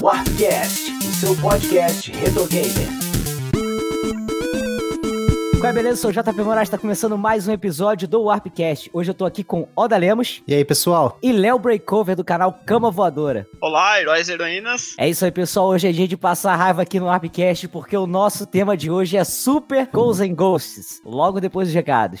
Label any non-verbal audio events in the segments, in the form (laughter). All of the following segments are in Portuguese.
Warpcast, o seu podcast retro gamer. Qual é, beleza? Sou o JP Moraes, tá começando mais um episódio do Warpcast. Hoje eu tô aqui com Oda Lemos. E aí, pessoal? E Léo Breakover, do canal Cama Voadora. Olá, heróis e heroínas. É isso aí, pessoal. Hoje é dia de passar raiva aqui no Warpcast, porque o nosso tema de hoje é Super Ghosts and Ghosts, logo depois dos recados.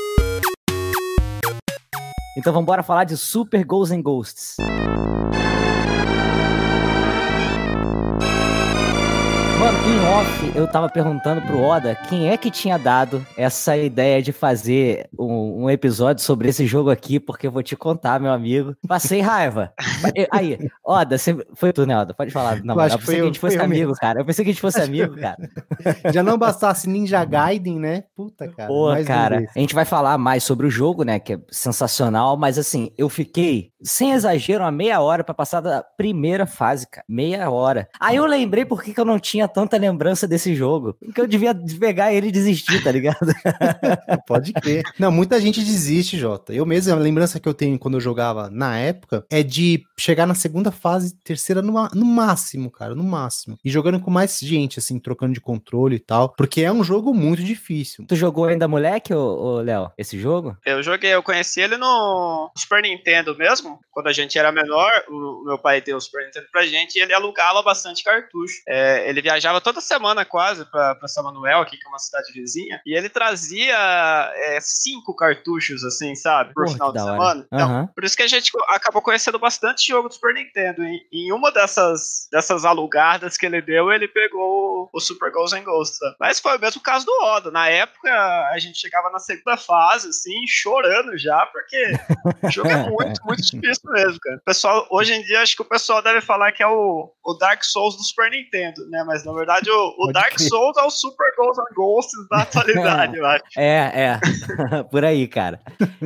Então vamos falar de Super Ghosts and Ghosts. Em off, eu tava perguntando pro Oda quem é que tinha dado essa ideia de fazer um, um, episódio sobre esse jogo aqui, porque eu vou te contar, meu amigo. Passei raiva. Aí, Oda, você... foi tu, né, Oda? Pode falar. Não, eu, eu pensei que a gente fosse amigo, mesmo. cara. Eu pensei que a gente fosse amigo, cara. (laughs) Já não bastasse Ninja Gaiden, né? Puta, cara. Pô, cara, a gente vai falar mais sobre o jogo, né, que é sensacional, mas assim, eu fiquei, sem exagero, uma meia hora para passar da primeira fase, cara. Meia hora. Aí eu lembrei por que eu não tinha tanta lembrança desse jogo. Que eu devia pegar ele e desistir, tá ligado? (laughs) Pode crer. Não, muita gente desiste, Jota. Eu mesmo, a lembrança que eu tenho quando eu jogava na época é de chegar na segunda fase, terceira no, no máximo, cara, no máximo. E jogando com mais gente, assim, trocando de controle e tal. Porque é um jogo muito difícil. Tu jogou ainda moleque, ô, Léo, esse jogo? Eu joguei, eu conheci ele no Super Nintendo mesmo. Quando a gente era menor, o meu pai deu o Super Nintendo pra gente e ele alugava bastante cartucho. É, ele viajava viajava toda semana quase para São Manuel, aqui que é uma cidade vizinha, e ele trazia é, cinco cartuchos, assim, sabe, por Porra, final de semana. Então, uhum. por isso que a gente acabou conhecendo bastante jogo do Super Nintendo. E em uma dessas, dessas alugadas que ele deu, ele pegou o Super Ghosts and Ghosts. Mas foi o mesmo caso do Oda. Na época, a gente chegava na segunda fase, assim, chorando já, porque o jogo é (laughs) muito, muito difícil mesmo, cara. O pessoal, hoje em dia, acho que o pessoal deve falar que é o, o Dark Souls do Super Nintendo, né? Mas na verdade, o, o Dark crer. Souls é o Super Ghosts and Ghosts da atualidade, eu acho. É, é. (laughs) Por aí, cara.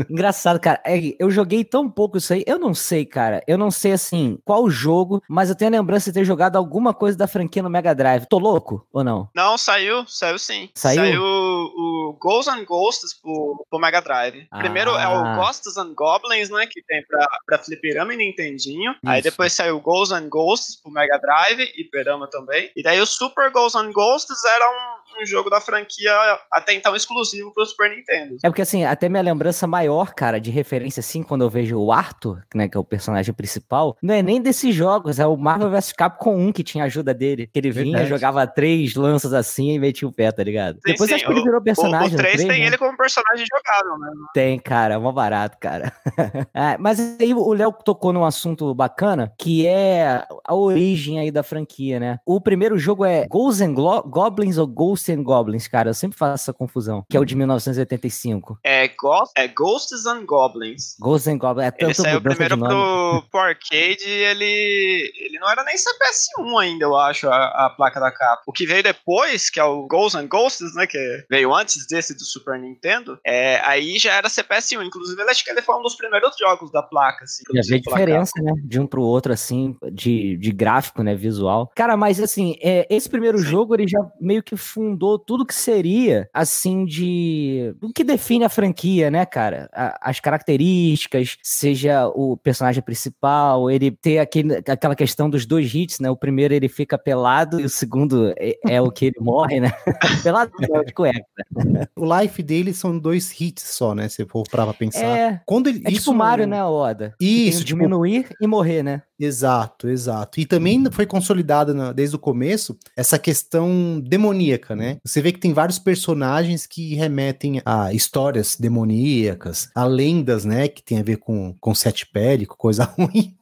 Engraçado, cara. É, eu joguei tão pouco isso aí. Eu não sei, cara. Eu não sei, assim, qual jogo, mas eu tenho a lembrança de ter jogado alguma coisa da franquia no Mega Drive. Tô louco ou não? Não, saiu. Saiu sim. Saiu? Saiu o Ghosts and Ghosts pro, pro Mega Drive. Ah. Primeiro é o Ghosts and Goblins, né? Que tem pra, pra Fliperama e Nintendinho. Isso. Aí depois saiu o Ghosts and Ghosts pro Mega Drive e Perama também. E daí o Super Ghosts and Ghosts era um, um jogo da franquia até então exclusivo pro Super Nintendo. É porque assim, até minha lembrança maior, cara, de referência assim, quando eu vejo o Arthur, né, que é o personagem principal, não é nem desses jogos, é o Marvel vs Capcom 1 que tinha ajuda dele. Que ele vinha, Verdade. jogava três lanças assim e metia o pé, tá ligado? Sim, Depois sim. acho que ele virou personagem. O, o 3, 3 tem né? ele como personagem jogável, né? Tem, cara, é mó barato, cara. (laughs) é, mas aí o Léo tocou num assunto bacana, que é a origem aí da franquia, né? O primeiro jogo é Ghosts and Goblins ou Ghosts and Goblins, cara? Eu sempre faço essa confusão. Que é o de 1985. É, Ghost, é Ghosts and Goblins. Ghosts and Goblins. É tanto ele saiu primeiro pro, pro arcade e ele, ele não era nem CPS1 ainda, eu acho, a, a, placa da capa. O que veio depois, que é o Ghosts and Ghosts, né? Que veio antes desse do Super Nintendo, é, aí já era CPS1. Inclusive, eu acho que ele foi um dos primeiros jogos da placa. Assim, já vê diferença, né? De um pro outro, assim, de, de gráfico, né? Visual. Cara, mas assim, é, esse primeiro Sim. jogo, ele já meio que fundou tudo que seria, assim, de. O que define a franquia, né, cara? A, as características, seja o personagem principal, ele ter aquele, aquela questão dos dois hits, né? O primeiro ele fica pelado e o segundo é, é o que ele morre, né? (laughs) pelado é de cueca. (laughs) O life dele são dois hits só, né? Se for pra pensar. É, Quando ele, é tipo isso... tipo Mario, né, Oda? Isso. Tipo... Diminuir e morrer, né? Exato, exato. E também foi consolidada desde o começo essa questão demoníaca, né? Você vê que tem vários personagens que remetem a histórias demoníacas, a lendas, né? Que tem a ver com, com sete pele, com coisa (laughs) ruim.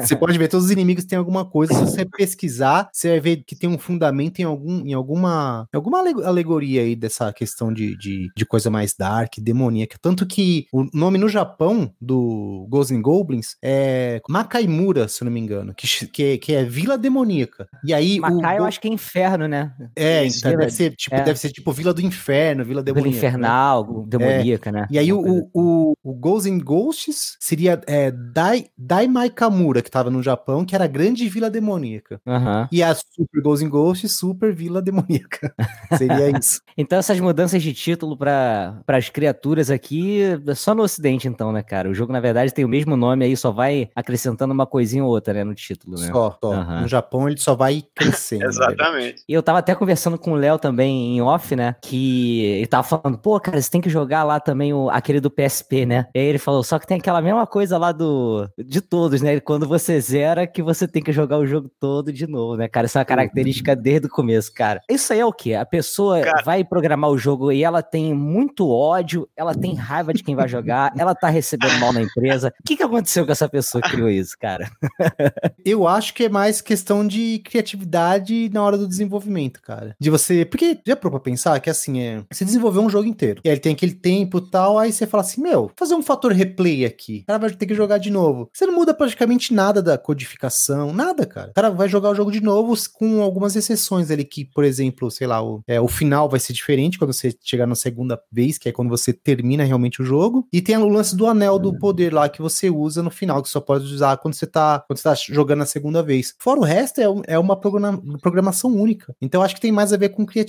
Você (laughs) pode ver, todos os inimigos têm alguma coisa. Se você pesquisar, você vai ver que tem um fundamento em, algum, em alguma, alguma alegoria aí dessa questão de, de, de coisa mais dark, demoníaca. Tanto que o nome no Japão do Ghosts and Goblins é Makaimura, se eu não me engano, que, que, é, que é Vila Demoníaca. E aí. Makai, o, eu acho que é inferno, né? É, então deve, ser, tipo, é. deve ser tipo Vila do Inferno, Vila Demoníaca. Vila Infernal, né? demoníaca, é. né? E aí o, o, o, o Ghosts and Ghosts seria é, Dai, Daimaikamura, que tava no Japão, que era a grande Vila Demoníaca. Uhum. E a Super Ghosts and Ghosts, Super Vila Demoníaca. (laughs) seria isso. então essas mudanças de título para as criaturas aqui, só no ocidente então, né, cara? O jogo, na verdade, tem o mesmo nome aí, só vai acrescentando uma coisinha ou outra, né, no título, né? Só, só. Uhum. No Japão ele só vai crescendo. (laughs) Exatamente. E eu tava até conversando com o Léo também em off, né, que ele tava falando, pô, cara, você tem que jogar lá também o, aquele do PSP, né? E aí ele falou, só que tem aquela mesma coisa lá do de todos, né? Quando você zera, que você tem que jogar o jogo todo de novo, né, cara? Isso é uma característica desde o começo, cara. Isso aí é o quê? A pessoa cara... vai programar o jogo e ela tem muito ódio, ela tem raiva de quem vai jogar, ela tá recebendo mal na empresa. O que, que aconteceu com essa pessoa que criou isso, cara? Eu acho que é mais questão de criatividade na hora do desenvolvimento, cara. De você. Porque já parou pra pensar que assim, é. Você desenvolveu um jogo inteiro. E aí ele tem aquele tempo e tal. Aí você fala assim: meu, fazer um fator replay aqui. O cara vai ter que jogar de novo. Você não muda praticamente nada da codificação, nada, cara. O cara vai jogar o jogo de novo com algumas exceções ali, que, por exemplo, sei lá, o, é, o final vai ser diferente quando você chegar na segunda vez, que é quando você termina realmente o jogo. E tem o lance do anel do poder lá que você usa no final, que só pode usar quando você tá, quando você tá jogando a segunda vez. Fora o resto, é, é uma programação única. Então acho que tem mais a ver com criatividade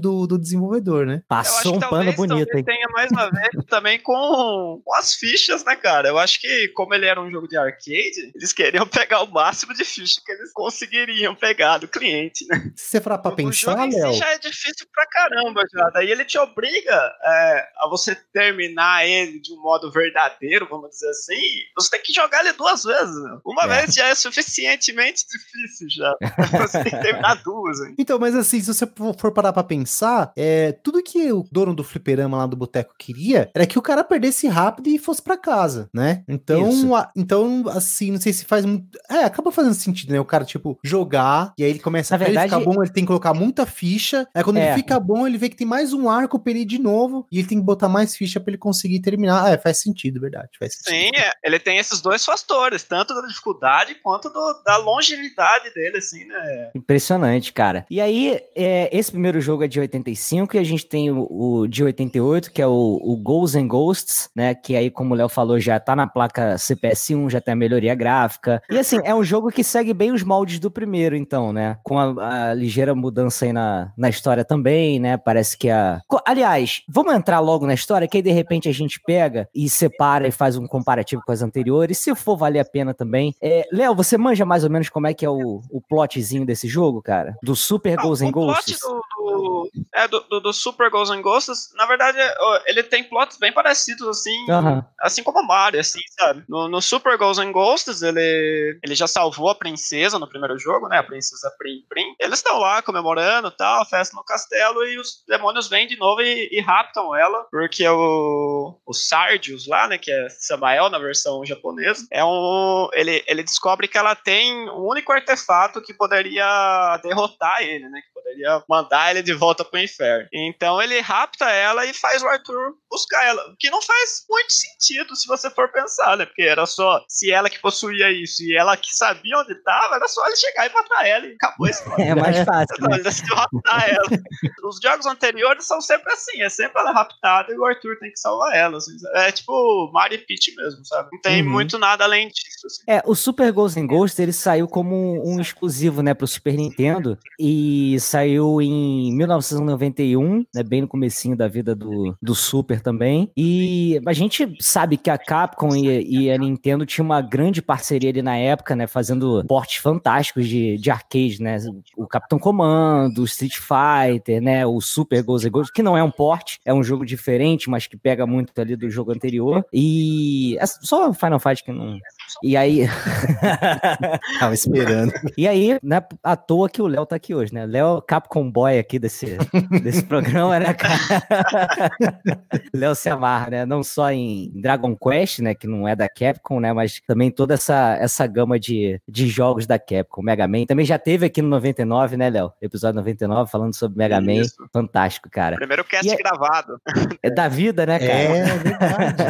do, do desenvolvedor, né? Passou um pano bonito, hein? tenha mais a ver (laughs) também com, com as fichas, né, cara? Eu acho que, como ele era um jogo de arcade, eles queriam pegar o máximo de ficha que eles conseguiriam pegar do cliente, né? Se você for pra pensar, Léo... O si já é difícil pra caramba, já. Daí ele te obriga é, a você terminar ele de um modo verdadeiro, vamos dizer assim. Você tem que jogar ele duas vezes, né? Uma é. vez já é suficientemente (laughs) difícil já. você tem que terminar duas, hein? Então, mas assim, se você for parar pra pensar, é, tudo que o dono do fliperama lá do boteco queria era que o cara perdesse rápido e fosse para casa, né? Então, a, então, assim, não sei se faz muito. É, acaba fazendo sentido, né? O cara, tipo, jogar, e aí ele começa Na a verdade... ficar bom, ele tem que colocar muita ficha. Aí quando é. ele fica bom, ele vê que tem mais um arco pra ele ir de novo, e ele tem que botar mais ficha para ele conseguir terminar. Ah, é, faz sentido, verdade. Faz sentido. Sim, é, ele tem esses dois fatores, tanto da dificuldade quanto do, da longevidade dele, assim, né? Impressionante, cara. E aí, é, esse primeiro jogo é de 85 e a gente tem o, o de 88, que é o, o Ghosts and Ghosts, né? Que aí, como o Léo falou, já tá na placa CPS1, já tem a melhoria gráfica. E assim, é um jogo que segue bem os moldes do primeiro, então, né? Com a, a ligeira mudança aí na, na história também, né? Parece que a. Aliás, vamos entrar logo na história, que aí de repente a gente pega e separa e faz um comparativo com as anteriores, se for valer a pena também. É, Léo, você manja mais ou menos como é que é o, o plotzinho desse jogo, cara? Do Super Ghosts and Ghosts? Do, do, é, do, do, do Super Ghosts and Ghosts, na verdade, ele tem plots bem parecidos, assim, uhum. assim como o Mario, assim, sabe? No, no, Super Ghosts and Ghosts, ele, ele já salvou a princesa no primeiro jogo, né? A princesa Prim Prim. Eles estão lá comemorando tal, festa no castelo, e os demônios vêm de novo e, e raptam ela, porque o, o Sardius lá, né? Que é Samael na versão japonesa, é um. Ele, ele descobre que ela tem o um único artefato que poderia derrotar ele, né? Que poderia mandar ele de volta pro inferno. Então ele rapta ela e faz o Arthur buscar ela. O que não faz muito sentido se você for pensar, né? Porque era só se ela que possuía isso e ela que sabia onde estava, era só ele chegar e matar ela e acabou história. (laughs) É mais fácil. Não, né? ele decidiu raptar ela. Os jogos anteriores são sempre assim: é sempre ela raptada e o Arthur tem que salvar ela. Assim. É tipo Mario e Peach mesmo, sabe? Não tem uhum. muito nada além disso. Assim. É, o Super Ghosts and Ghosts ele saiu como um exclusivo, né, pro Super Nintendo e saiu em 1991, né, bem no comecinho da vida do, do Super também. E a gente sabe que a Capcom e, e a Nintendo tinham uma grande parceria ali na época, né, fazendo portes fantásticos de, de arcade, né, o Capitão Comando, o Street Fighter, né, o Super Ghosts and Ghosts, que não é um port, é um jogo diferente, mas que pega muito ali do jogo anterior. E é só Final Fight que não E aí. (laughs) Tava esperando. e aí, não é à toa que o Léo tá aqui hoje, né? Léo é Capcom Boy aqui desse, desse programa, né, cara? (laughs) Léo se amarra, né? Não só em Dragon Quest, né? Que não é da Capcom, né? Mas também toda essa, essa gama de, de jogos da Capcom. Mega Man. Também já teve aqui no 99, né, Léo? Episódio 99, falando sobre Mega Man. Isso. Fantástico, cara. Primeiro cast E é- gravado. É da vida, né, cara? É verdade.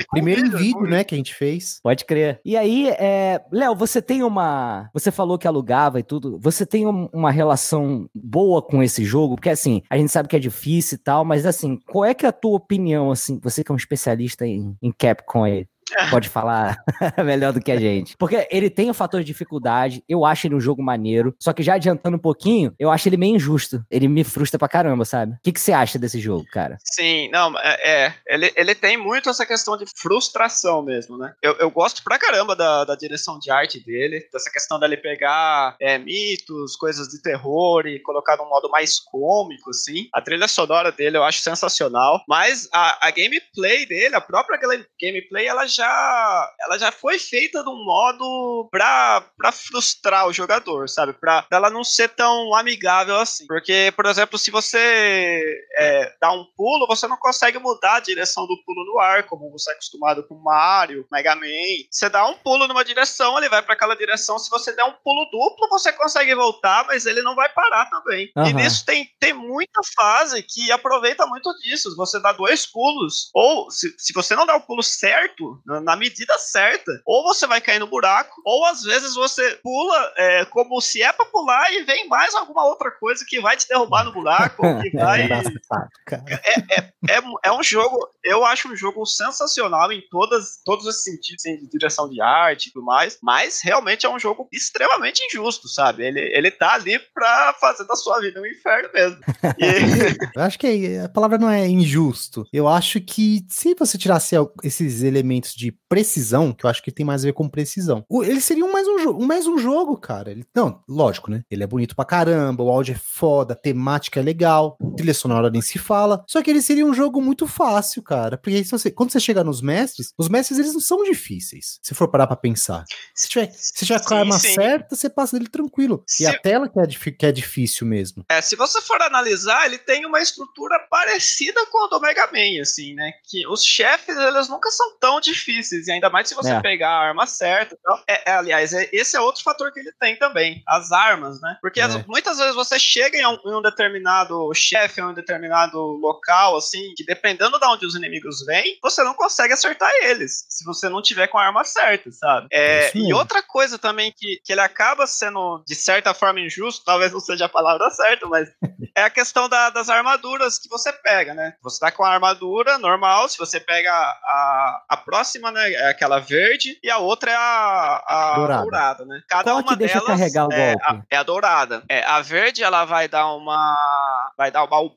E (laughs) Primeiro vídeo, né, que a gente fez. Pode crer. E aí, é... Léo, você tem uma. Você falou que alugava e tudo. Você tem um- uma relação boa com esse jogo? Porque, assim, a gente sabe que é difícil e tal, mas, assim, qual é que é a tua opinião, assim? Você que é um especialista em, em Capcom aí. Pode falar (laughs) melhor do que a gente. Porque ele tem o fator de dificuldade, eu acho ele um jogo maneiro. Só que já adiantando um pouquinho, eu acho ele meio injusto. Ele me frustra pra caramba, sabe? O que, que você acha desse jogo, cara? Sim, não, é, é, ele, ele tem muito essa questão de frustração mesmo, né? Eu, eu gosto pra caramba da, da direção de arte dele, dessa questão dele pegar é, mitos, coisas de terror e colocar num modo mais cômico, assim. A trilha sonora dele eu acho sensacional, mas a, a gameplay dele, a própria gameplay, ela já, ela já foi feita de um modo pra, pra frustrar o jogador, sabe? Pra, pra ela não ser tão amigável assim. Porque, por exemplo, se você é, dá um pulo, você não consegue mudar a direção do pulo no ar, como você é acostumado com Mario, Mega Man. Você dá um pulo numa direção, ele vai para aquela direção. Se você der um pulo duplo, você consegue voltar, mas ele não vai parar também. E Aham. nisso tem, tem muita fase que aproveita muito disso. Você dá dois pulos, ou se, se você não dá o pulo certo, na, na medida certa, ou você vai cair no buraco, ou às vezes você pula é, como se é pra pular e vem mais alguma outra coisa que vai te derrubar no buraco, ou que (laughs) vai. Engraçado, cara. É, é um jogo, eu acho um jogo sensacional em todas, todos os sentidos, de direção de arte e tudo mais, mas realmente é um jogo extremamente injusto, sabe? Ele, ele tá ali pra fazer da sua vida um inferno mesmo. E- (laughs) Eu acho que a palavra não é injusto. Eu acho que se você tirasse esses elementos de precisão, que eu acho que tem mais a ver com precisão, o- ele seria um mais um, um mais um jogo, cara. Ele- não, lógico, né? Ele é bonito pra caramba, o áudio é foda, a temática é legal, trilha sonora nem se fala. Só que ele seria um jogo muito fácil, cara. Porque você, quando você chega nos mestres, os mestres eles não são difíceis. Se for parar pra pensar. Se tiver, se tiver com a Sim, arma sim. certa, você passa dele tranquilo. Se- E a tela que é, que é difícil mesmo. É, se você for analisar, ele tem uma estrutura parecida com a do Mega Man, assim, né? Que os chefes, eles nunca são tão difíceis, e ainda mais se você É. pegar a arma certa. e tal. É, é, aliás, é- esse é outro fator que ele tem também, as armas, né? Porque as- É. muitas vezes você chega em um, em um determinado chefe, em um determinado local, assim, que dependendo de onde os inimigos vêm, você não consegue acertar eles, se você não tiver com a arma certa, sabe? É, e outra coisa também que, que ele acaba sendo, de certa forma, injusto, talvez não seja a palavra (laughs) certa, mas é a questão da- das armaduras que você pega, né? Você tá com a armadura normal, se você pega a, a próxima, né, é aquela verde, e a outra é a, a Dourada. dourada. né? Cada Qual uma deixa delas carregar o é, golpe? a, é a dourada. É, a verde, ela vai dar uma vai dar uma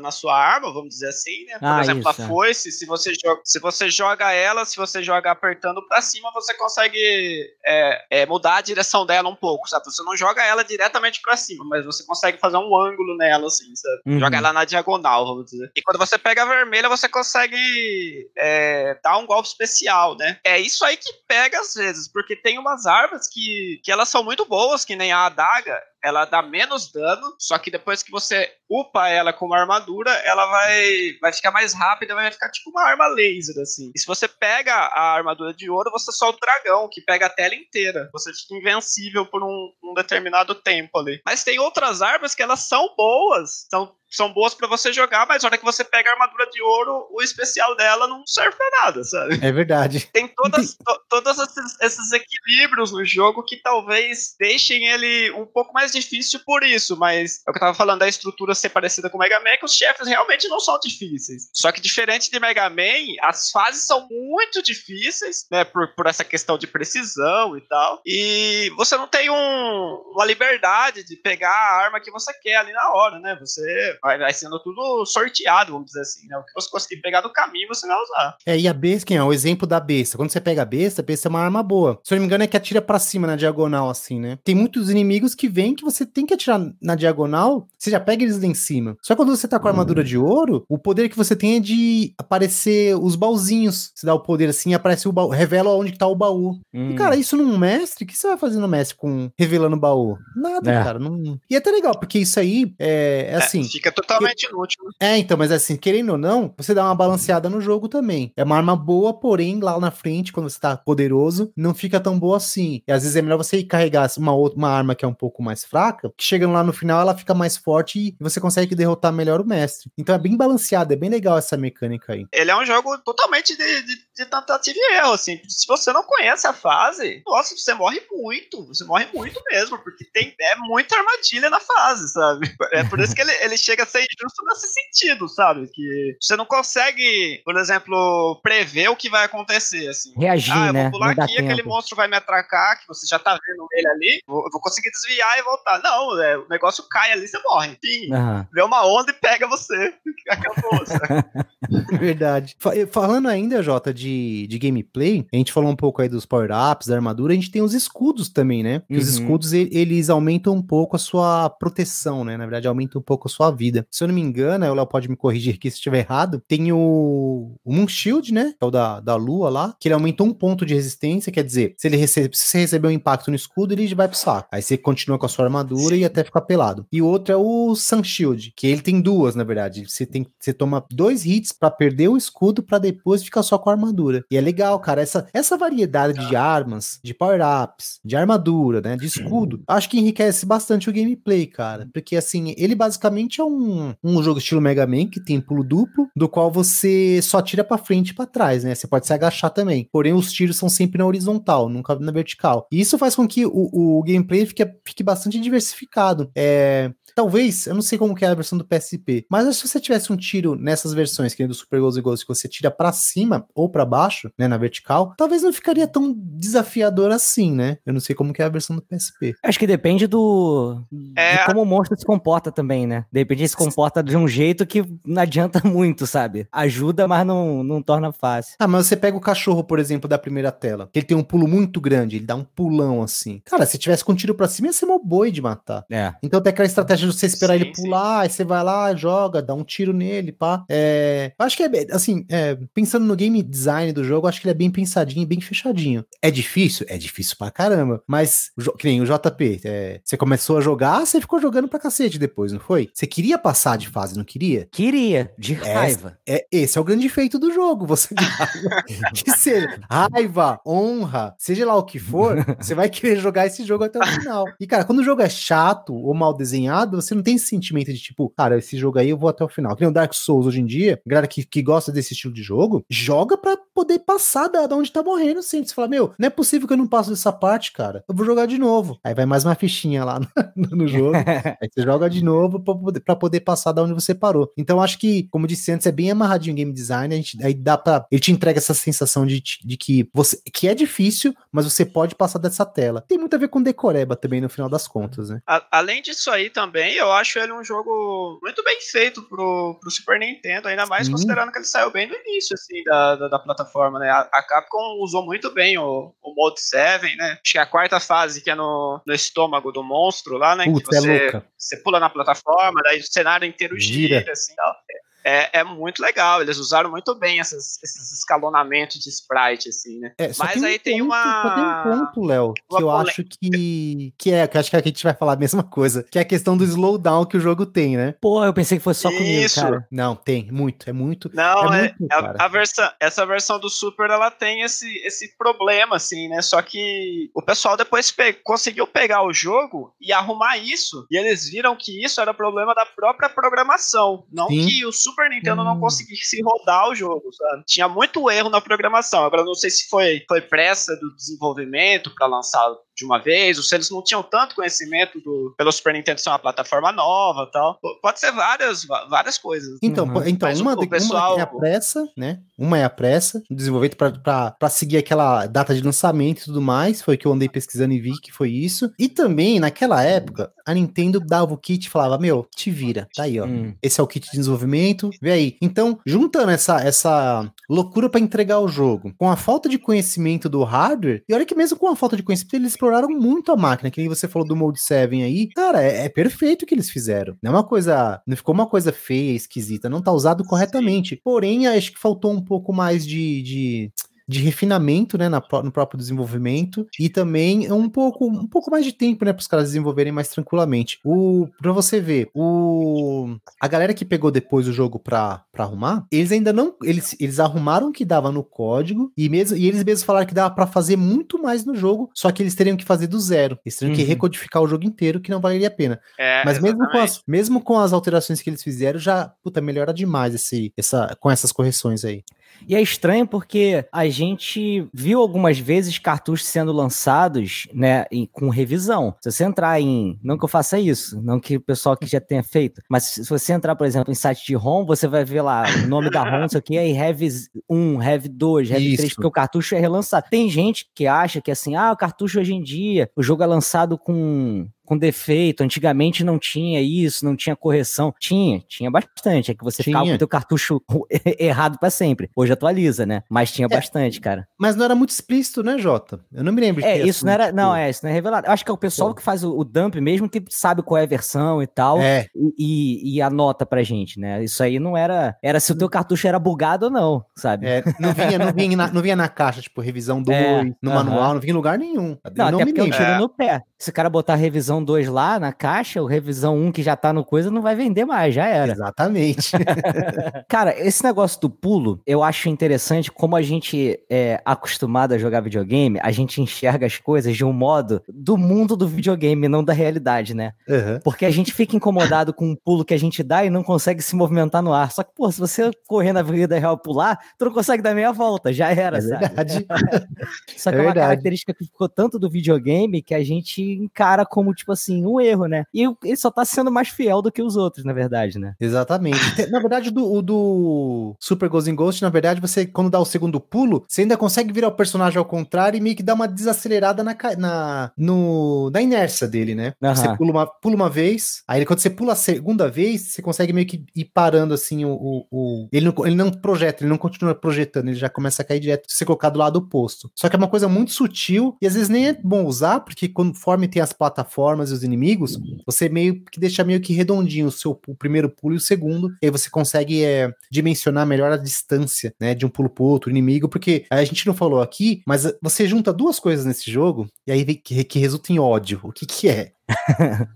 na sua arma, vamos dizer assim, né? Por Ah, exemplo, isso, é. a foice, se você, joga, se você joga ela, se você joga apertando pra cima, você consegue é, é, mudar a direção dela um pouco, sabe? Você não joga ela diretamente pra cima, mas você consegue fazer um ângulo nela, assim, sabe? Uhum. Joga ela na diagonal, vamos dizer. E quando você pega a vermelha, você consegue é, dar um golpe especial, né? É isso aí que pega às vezes, porque tem umas armas que, que elas são muito boas, que nem a adaga, ela dá menos dano, só que depois que você upa ela com uma armadura, ela vai, vai ficar mais rápida, vai ficar tipo uma arma laser, assim. E se você pega a armadura de ouro, você solta o dragão, que pega a tela inteira. Você fica invencível por um, um determinado tempo ali. Mas tem outras armas que elas são boas, são são boas pra você jogar, mas na hora que você pega a armadura de ouro, o especial dela não serve pra nada, sabe? É verdade. Tem todas, to- todos esses, esses equilíbrios no jogo que talvez deixem ele um pouco mais difícil por isso, mas é o que eu tava falando da estrutura ser parecida com o Mega Man, que os chefes realmente não são difíceis. Só que diferente de Mega Man, as fases são muito difíceis, né, por, por essa questão de precisão e tal, e você não tem um- uma liberdade de pegar a arma que você quer ali na hora, né, você vai, vai sendo tudo sorteado, vamos dizer assim, né? O que você conseguir pegar do caminho, você vai usar. É, e a besta, quem é? O exemplo da besta. Quando você pega a besta, a besta é uma arma boa. Se eu não me engano, é que atira pra cima na diagonal, assim, né? Tem muitos inimigos que vêm que você tem que atirar na diagonal, você já pega eles lá em cima. Só que quando você tá com a armadura de ouro, o poder que você tem é de aparecer os baúzinhos. Você dá o poder assim, aparece o baú, revela onde tá o baú. Hum. E, cara, isso num mestre, o que você vai fazer no mestre com revelando o baú? Nada, É. cara. Não... E é até legal, porque isso aí é, é assim. Fica totalmente inútil. né? É, então, mas assim, querendo ou não, você dá uma balanceada no jogo também. É uma arma boa, porém, lá na frente, quando você tá poderoso, não fica tão boa assim. E às vezes é melhor você ir carregar uma, outra, uma arma que é um pouco mais fraca, que chegando lá no final ela fica mais forte e você consegue derrotar melhor o mestre. Então é bem balanceado, é bem legal essa mecânica aí. Ele é um jogo totalmente de, de, de tentativa e erro, assim. Se você não conhece a fase, nossa, você morre muito. Você morre muito mesmo, porque tem é muita armadilha na fase, sabe? É por isso que ele, ele chega (laughs) a ser injusto nesse sentido, sabe? Que você não consegue, por exemplo, prever o que vai acontecer, assim. Reagir, ah, eu né? vou pular dá aqui, aquele monstro vai me atracar, que você já tá vendo ele ali, vou- eu vou conseguir desviar e voltar. Não, é, o negócio cai ali, você morre. Enfim, Aham. vê uma onda e pega você. (laughs) Acabou? (laughs) Verdade. Eh, Falando ainda, Jota, de, de gameplay, a gente falou um pouco aí dos power-ups, da armadura, a gente tem os escudos também, né? Os Uhum. escudos, e- eles aumentam um pouco a sua proteção, né? Na verdade, aumentam um pouco a sua vida. Se eu não me engano, aí o Léo pode me corrigir aqui se estiver errado, tem o, o Moon Shield, né? Que é o da, da lua lá, que ele aumenta um ponto de resistência, quer dizer, se ele recebe, se você receber um impacto no escudo, ele vai pro saco. Aí você continua com a sua armadura e até ficar pelado. E o outro é o Sun Shield, que ele tem duas, na verdade. Você tem você toma dois hits pra perder o escudo pra depois ficar só com a armadura. E é legal, cara, essa, essa variedade de armas, de power-ups, de armadura, né, de escudo, acho que enriquece bastante o gameplay, cara. Porque assim, ele basicamente é um, um jogo estilo Mega Man que tem pulo duplo, do qual você só tira pra frente e pra trás, né? Você pode se agachar também. Porém, os tiros são sempre na horizontal, nunca na vertical. E isso faz com que o, o gameplay fique, fique bastante diversificado. É, talvez, eu não sei como que é a versão do PSP, mas se você tivesse um tiro nessas versões, que nem do Super Ghost e Ghost, que você tira pra cima ou pra baixo, né, na vertical, talvez não ficaria tão desafiador assim, né? Eu não sei como que é a versão do PSP. Acho que depende do. É. De como o monstro se comporta também, né? De repente ele se comporta de um jeito que não adianta (laughs) muito, sabe? Ajuda, mas não, não torna fácil. Ah, mas você pega o cachorro, por exemplo, da primeira tela, que ele tem um pulo muito grande, ele dá um pulão assim. Cara, se tivesse com um tiro pra cima, ia ser mó boi de matar. É. Então tem aquela estratégia de você esperar Sim, ele pular, aí você vai lá, joga, dá um tiro nele, pá. É, eu acho que é, assim, é, pensando no game design do jogo, eu acho que ele é bem pensadinho e bem fechadinho. É difícil? É difícil pra caramba. Mas, que nem o JP, é, você começou a jogar, você ficou jogando pra cacete depois, não foi? Você queria passar de fase, não queria? Queria, de raiva. É, esse é o grande feito do jogo. Você (laughs) que seja raiva, honra, seja lá o que for, você vai querer jogar esse jogo até o final. E, cara, quando o jogo é chato ou mal desenhado, você não tem esse sentimento de tipo, cara, esse jogo aí eu vou até o final. Que nem o Dark Souls hoje em dia, galera que, que gosta desse estilo de jogo, joga pra poder passar da, da onde tá morrendo sempre. Você fala, meu, não é possível que eu não passo dessa parte, cara. Eu vou jogar de novo. Aí vai mais uma fichinha lá (laughs) no, no jogo. (laughs) Aí você joga de novo pra poder, pra poder passar da onde você parou. Então acho que, como disse antes, é bem amarradinho o game design. A gente, aí dá pra. Ele te entrega essa sensação de, de que você que é difícil, mas você pode passar dessa tela. Tem muito a ver com decoreba também no final das contas, né? A- além disso aí também, eu acho ele um jogo muito bem feito pro, pro Super Nintendo, ainda mais Sim. considerando que ele saiu bem no início, assim, da, da, da plataforma, né? A, a Capcom usou muito bem o, o Mode 7, né? Acho que é a quarta fase, que é no, no estômago do monstro lá, né? que Putz, é você, louca. você pula na plataforma, daí cenário inteiro Gira. gira, assim, tal. É, é muito legal, eles usaram muito bem essas- esses escalonamentos de sprite, assim, né? É, só Mas um aí tem ponto- uma- Só tem um ponto, Léo, que eu acho que. Que é, que eu acho que a gente vai falar a mesma coisa. Que é a questão do slowdown que o jogo tem, né? Pô, eu pensei que fosse só comigo, Isso. cara. Não, tem, muito, é muito. Não, É é, muito, a- cara. a, versão, essa versão do Super ela tem esse, esse problema, assim, né? Só que o pessoal depois pe- conseguiu pegar o jogo e arrumar isso, e eles viram que isso era problema da própria programação. Não Sim. que o Super Nintendo Hum. não conseguisse rodar o jogo, sabe? Tinha muito erro na programação. Agora, não sei se foi, foi pressa do desenvolvimento para lançar de uma vez, ou se eles não tinham tanto conhecimento do, pelo Super Nintendo ser uma plataforma nova tal. Pode ser várias, várias coisas. Então, Uhum. então Mas o- uma, o de- pessoal- uma é a pressa, né? Uma é a pressa, o desenvolvimento para seguir aquela data de lançamento e tudo mais. Foi o que eu andei pesquisando e vi que foi isso. E também, naquela época, a Nintendo dava o kit e falava: Meu, te vira, tá aí, ó. Hum. Esse é o kit de desenvolvimento, vê aí. Então, juntando essa, essa loucura pra entregar o jogo com a falta de conhecimento do hardware, e olha que mesmo com a falta de conhecimento, eles exploraram muito a máquina, que nem você falou do Mode 7 aí, cara, é, é perfeito o que eles fizeram. Não é uma coisa, não ficou uma coisa feia, esquisita, não tá usado corretamente. Porém, acho que faltou um pouco mais de, de de refinamento, né, na no próprio desenvolvimento e também um pouco, um pouco mais de tempo, né, para os caras desenvolverem mais tranquilamente. O para você ver, o a galera que pegou depois o jogo pra, pra arrumar, eles ainda não eles, eles arrumaram o que dava no código e mesmo e eles mesmos falaram que dava pra fazer muito mais no jogo, só que eles teriam que fazer do zero. Eles teriam que Uhum. recodificar o jogo inteiro, que não valeria a pena. É, Mas mesmo com, as, mesmo com as alterações que eles fizeram, já, puta, melhora demais esse, essa, com essas correções aí. E é estranho porque a gente viu algumas vezes cartuchos sendo lançados, né, com revisão. Se você entrar em. Não que eu faça isso, não que o pessoal que já tenha feito, mas se você entrar, por exemplo, em site de ROM, você vai ver lá o nome da ROM, isso aqui, aí Heavy 1, Heavy 2, Heavy 3, Isso. porque o cartucho é relançado. Tem gente que acha que assim, ah, o cartucho hoje em dia, o jogo é lançado com com defeito, antigamente não tinha isso, não tinha correção. Tinha, tinha bastante. É que você ficava Tinha. com o teu cartucho (laughs) errado pra sempre. Hoje atualiza, né? Mas tinha bastante, cara. Mas não era muito explícito, né, Jota? Eu não me lembro. É, isso não era. tipo, Não, é, isso não é revelado. Eu acho que é o pessoal Pô. que faz o, o dump mesmo que sabe qual é a versão e tal. É, E, e, anota pra gente, né? Isso aí não era. Era se o teu cartucho era bugado ou não, sabe? é, não, vinha, não, vinha na, não vinha na caixa, tipo, revisão 2, É, no aham. manual, não vinha em lugar nenhum. Não, Eu não até me porque é lembro. tiro É. no pé. Se o cara botar a revisão 2 lá na caixa, o revisão 1 que já tá no coisa não vai vender mais, já era. Exatamente. (laughs) Cara, esse negócio do pulo, eu acho interessante como a gente é acostumado a jogar videogame, a gente enxerga as coisas de um modo do mundo do videogame, não da realidade, né? Aham. Porque a gente fica incomodado com um pulo que a gente dá e não consegue se movimentar no ar. Só que, pô, se você correr na vida real pular, tu não consegue dar meia volta, já era, É sabe? verdade. (laughs) Só que É é, uma verdade. característica que ficou tanto do videogame que a gente encara como, tipo assim, um erro, né? E ele só tá sendo mais fiel do que os outros, na verdade, né? Exatamente. Te- Na verdade, do, o do Super Ghost in Ghost, na verdade, você, quando dá o segundo pulo, você ainda consegue virar o personagem ao contrário e meio que dá uma desacelerada na, na, no, na inércia dele, né? Aham. Você pula uma, pula uma vez, aí quando você pula a segunda vez, você consegue meio que ir parando assim o. o, o- ele, não, ele não projeta, ele não continua projetando, ele já começa a cair direto se colocar do lado oposto. Só que é uma coisa muito sutil e às vezes nem é bom usar, porque conforme tem as plataformas e os inimigos, você meio que deixa meio que redondinho o seu o primeiro pulo e o segundo, e aí você consegue é, dimensionar melhor a distância, né, de um pulo pro outro inimigo, porque a gente não falou aqui, mas você junta duas coisas nesse jogo e aí que, que resulta em ódio. O que que é?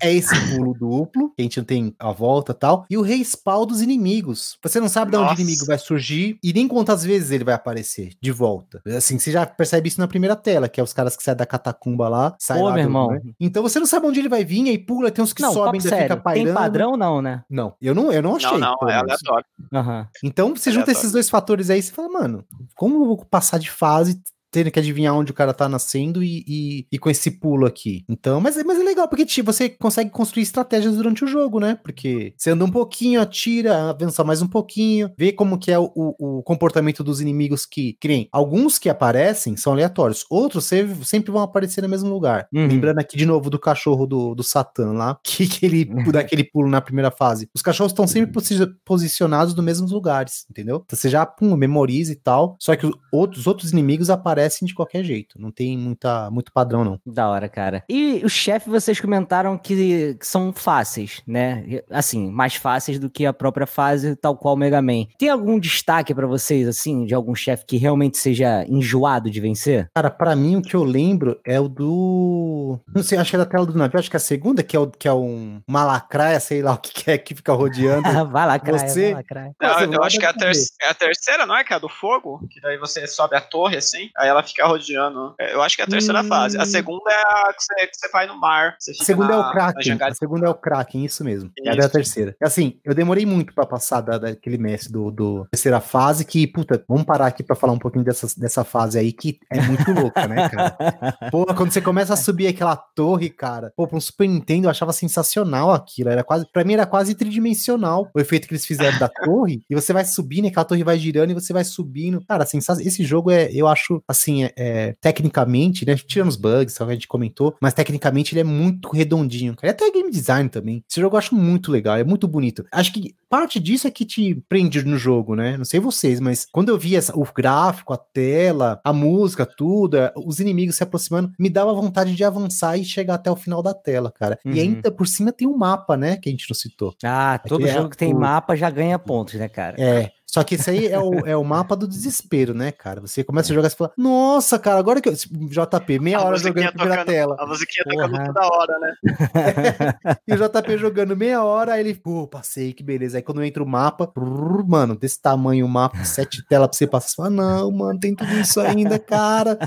É esse pulo duplo, que a gente não tem a volta e tal, e o respawn dos inimigos. Você não sabe de onde o inimigo vai surgir e nem quantas vezes ele vai aparecer de volta. Assim, você já percebe isso na primeira tela, que é os caras que saem da catacumba lá, saem Pô, lá meu irmão. né? Então você não sabe onde ele vai vir, aí pula, tem uns que não, sobem, ainda fica pairando. tem padrão não, né? Não, eu não, eu não achei. Não, não, é aleatório. Aham. Então, você junta Aleatório. esses dois fatores aí, você fala, mano, como eu vou passar de fase tendo que adivinhar onde o cara tá nascendo e, e, e com esse pulo aqui? Então, mas, é- mas é legal, porque tipo, você consegue construir estratégias durante o jogo, né? Porque você anda um pouquinho, atira, avança mais um pouquinho, vê como que é o, o, o comportamento dos inimigos que, nem, alguns que aparecem são aleatórios, outros sempre, vão aparecer no mesmo lugar. Uhum. Lembrando aqui de novo do cachorro do, do Satã lá, (laughs) que, que ele (laughs) dá aquele pulo na primeira fase. Os cachorros estão sempre posi- posicionados nos mesmos lugares, entendeu? Então você já pum, memoriza e tal. Só que os outros, outros inimigos aparecem de qualquer jeito. Não tem muita, muito padrão, não. Da hora, cara. E o chefe, vocês comentaram que, que são fáceis, né? Assim, mais fáceis do que a própria fase, tal qual o Mega Man. Tem algum destaque pra vocês, assim, de algum chefe que realmente seja enjoado de vencer? Cara, pra mim o que eu lembro é o do. Não sei, acho que é da tela do navio, acho que é a segunda, que é, o, que é um, uma lacraia, sei lá o que, que é, que fica rodeando. (laughs) vai lá, cara. Você- Vai lá, cara. Não, Você eu acho que é a, ter- é a terceira, não é? Que é a do fogo? Que daí você sobe a torre assim, aí ela fica rodeando. É, Eu acho que é a terceira Hum. fase. A segunda é a que você, que você vai no mar. Você A segunda é na- o na Kraken. A segunda é o Kraken, isso mesmo. É a Isso. da terceira. Assim, eu demorei muito pra passar da, daquele mestre do, do terceira fase, que, puta, vamos parar aqui pra falar um pouquinho dessa, dessa fase aí, que é muito louca, né, cara? (laughs) Porra, quando você começa a subir aquela torre, cara, pô, pra um Super Nintendo eu achava sensacional aquilo. Era quase, pra mim era quase tridimensional o efeito que eles fizeram da (laughs) torre. E você vai subindo, e aquela torre vai girando e você vai subindo. Cara, sensa- esse jogo é, eu acho, assim, é, é, tecnicamente, né? Tirando os bugs, só que a gente comentou, mas tecnicamente ele é muito redondinho, cara. E até game design também. Esse jogo eu acho muito legal, é muito bonito. Acho que parte disso é que te prende no jogo, né? Não sei vocês, mas quando eu via essa- o gráfico, a tela, a música, tudo, é, os inimigos se aproximando, me dava vontade de avançar e chegar até o final da tela, cara. Uhum. E ainda por cima tem um mapa, né? Que a gente não citou. Ah, todo é jogo que tem o- mapa já ganha pontos, né, cara? É. Só que isso aí é o, é o mapa do desespero, né, cara? Você começa a jogar e fala, nossa, cara, agora que eu. JP, meia A hora jogando primeira tocando- tela. A musiquinha Porra. tocando toda hora, né? (laughs) E o JP jogando meia hora, aí ele, pô, passei, que beleza. Aí quando entra o mapa, brrr, mano, desse tamanho o mapa, sete telas pra você passar, você fala, não, mano, tem tudo isso ainda, cara.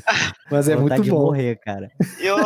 Mas é muito bom. morrer, cara. E o-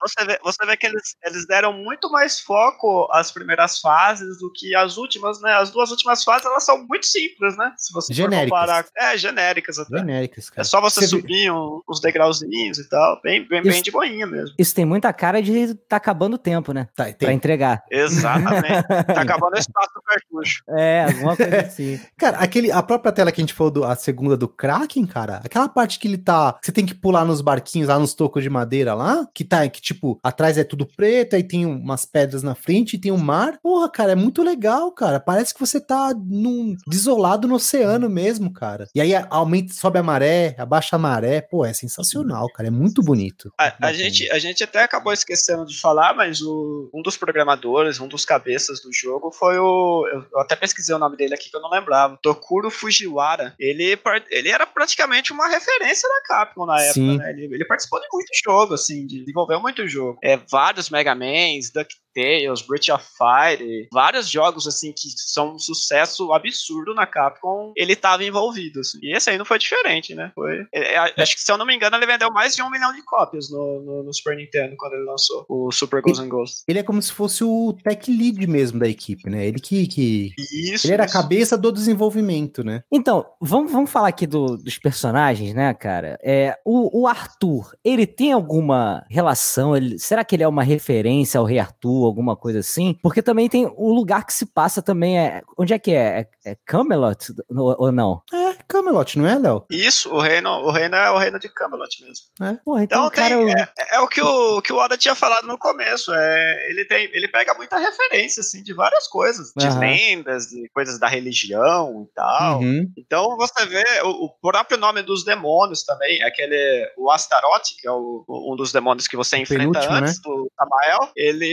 você, vê, você vê que eles, eles deram muito mais foco às primeiras fases do que as últimas, né? As duas últimas fases, elas são muito simples, né? Se você for Genéricas. comparar. É, genéricas até. Genéricas, cara. É só você, Você subir um- uns degrauzinhos e tal. Bem, bem, bem Isso- de boinha mesmo. Isso tem muita cara de tá acabando o tempo, né? Tá, Pra tem. entregar. Exatamente. (laughs) tá acabando o espaço do cartucho. É, alguma coisa assim. (laughs) Cara, aquele, a própria tela que a gente falou, do, a segunda do Kraken, cara, aquela parte que ele tá. Você tem que pular nos barquinhos lá nos tocos de madeira lá, que tá, que tipo, atrás é tudo preto, aí tem umas pedras na frente e tem um mar. Porra, cara, é muito legal, cara. Parece que você tá num desolado no oceano mesmo, cara. E aí aumenta, sobe a maré, abaixa a maré. Pô, é sensacional, cara. É muito bonito. A, a gente, a gente até acabou esquecendo de falar, mas o- um dos programadores, um dos cabeças do jogo foi o. Eu, eu até pesquisei o nome dele aqui que eu não lembrava. Tokuro Fujiwara. Ele, ele era praticamente uma referência da Capcom na época, né? Ele, ele participou de muito jogo, assim, de- desenvolveu muito jogo. É, vários Mega Mans, DuckTales, Breath of Fire, vários jogos, assim, que são um sucesso absurdo na Capcom, ele tava envolvido, assim. E esse aí não foi diferente, né? Foi. é, é, acho que, se eu não me engano, ele vendeu mais de um milhão de cópias no, no, no Super Nintendo quando ele lançou o Super Ghosts and Ghosts. Ele é como se fosse o tech lead mesmo da equipe, né? Ele que. que... Isso. Ele era a cabeça do desenvolvimento, né? Então, vamos, vamos falar aqui do- dos personagens, né, cara? É, o, o Arthur, ele tem alguma relação? ele- será que ele é uma referência ao Rei Arthur, alguma coisa assim? Porque também tem o lugar que se passa também. É, onde é que é? É, é Camelot ou, ou não? É Camelot, não é, Léo? Isso, o reino, o reino é o reino de Camelot mesmo. Porra, então, Então cara. tem, é, é o, que o que o Oda tinha falado no começo. É, ele, tem, ele pega muita referência assim, de várias coisas, de Aham. lendas, de coisas da religião e tal. Uhum. Então você vê o, o próprio nome dos demônios também, aquele o Astaroth, que é o- um dos demônios que você enfrenta penúltimo, antes do Samael, ele,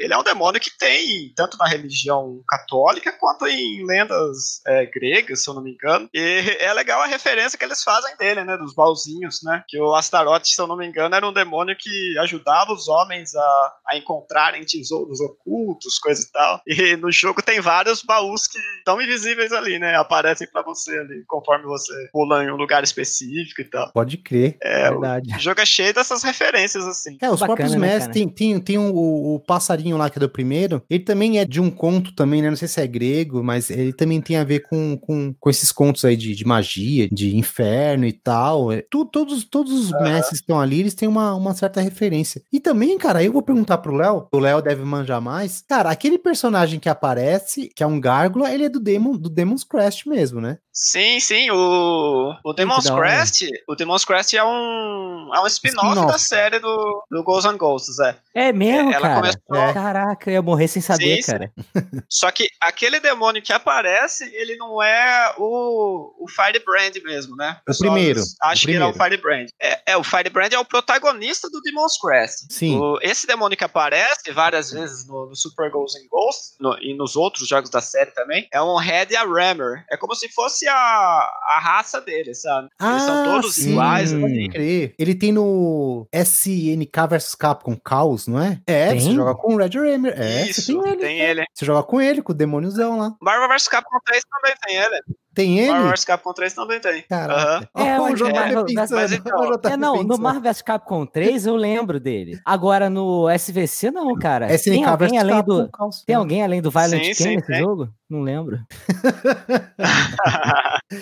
ele é um demônio que tem tanto na religião católica quanto em lendas é, gregas, se eu não me engano. E é legal a referência que eles fazem dele, né, dos baúzinhos, né? Que o Astaroth, se eu não me engano, era um demônio que ajudava os homens a, a encontrarem tesouros ocultos, coisa e tal. E no jogo tem vários baús que estão invisíveis ali, né? Aparecem pra você ali, conforme você pula em um lugar específico e tal. Pode crer. É, verdade. o jogo é cheio dessas referências, assim. É, os Bacana, próprios né, mestres, tem, tem, tem um- o, o passarinho lá que é do primeiro, ele também é de um conto também, né? Não sei se é grego, mas ele também tem a ver com, com, com esses contos aí de, de magia, de inferno e tal. É, tu- todos, todos os mestres que estão ali, eles têm uma, uma certa referência. E também, cara, eu vou perguntar pro Léo, o Léo deve manjar mais. Cara, aquele personagem que aparece, que é um gárgula, ele é do Demon, do Demon's Crest mesmo, né? Sim, sim, o, o Demon's. Crest, o Demon's Crest é um, é um spin-off Spin-off. da série do, do Ghosts and Ghosts, é. É mesmo, Ela cara? começou- Caraca, eu ia morrer sem saber, Sim, sim. cara. (laughs) Só que aquele demônio que aparece, ele não é o, o Firebrand mesmo, né? O primeiro, Acho o que ele é o primeiro. Firebrand. É, é, o Firebrand é o protagonista do Demon's Crest. Sim. O- esse demônio que aparece várias vezes no, no Super Ghosts and Ghosts no- e nos outros jogos da série também, é um Red Rammer. É como se fosse a, a raça dele, sabe? Eles são todos Ah, sim, iguais. Pode crer. Ele tem no SNK vs Capcom Chaos, não é? É, Tem? você joga com o Red Rammer. É, Isso, você tem ele. tem é. ele. Você joga com ele, com o demôniozão lá. Marvel vs Capcom 3 também tem ele. Tem ele? Marvel vs Capcom 3 também tem. Caraca. É, Olha o o JP Marvel- pensando, mas então, JP É, não, no. Marvel vs Capcom 3 eu lembro dele. Agora no SVC não, cara. SNK tem alguém versus além Capcom, do calça. Tem alguém além do Violent Sim, Ken sim, nesse tem. jogo? Não lembro. (laughs)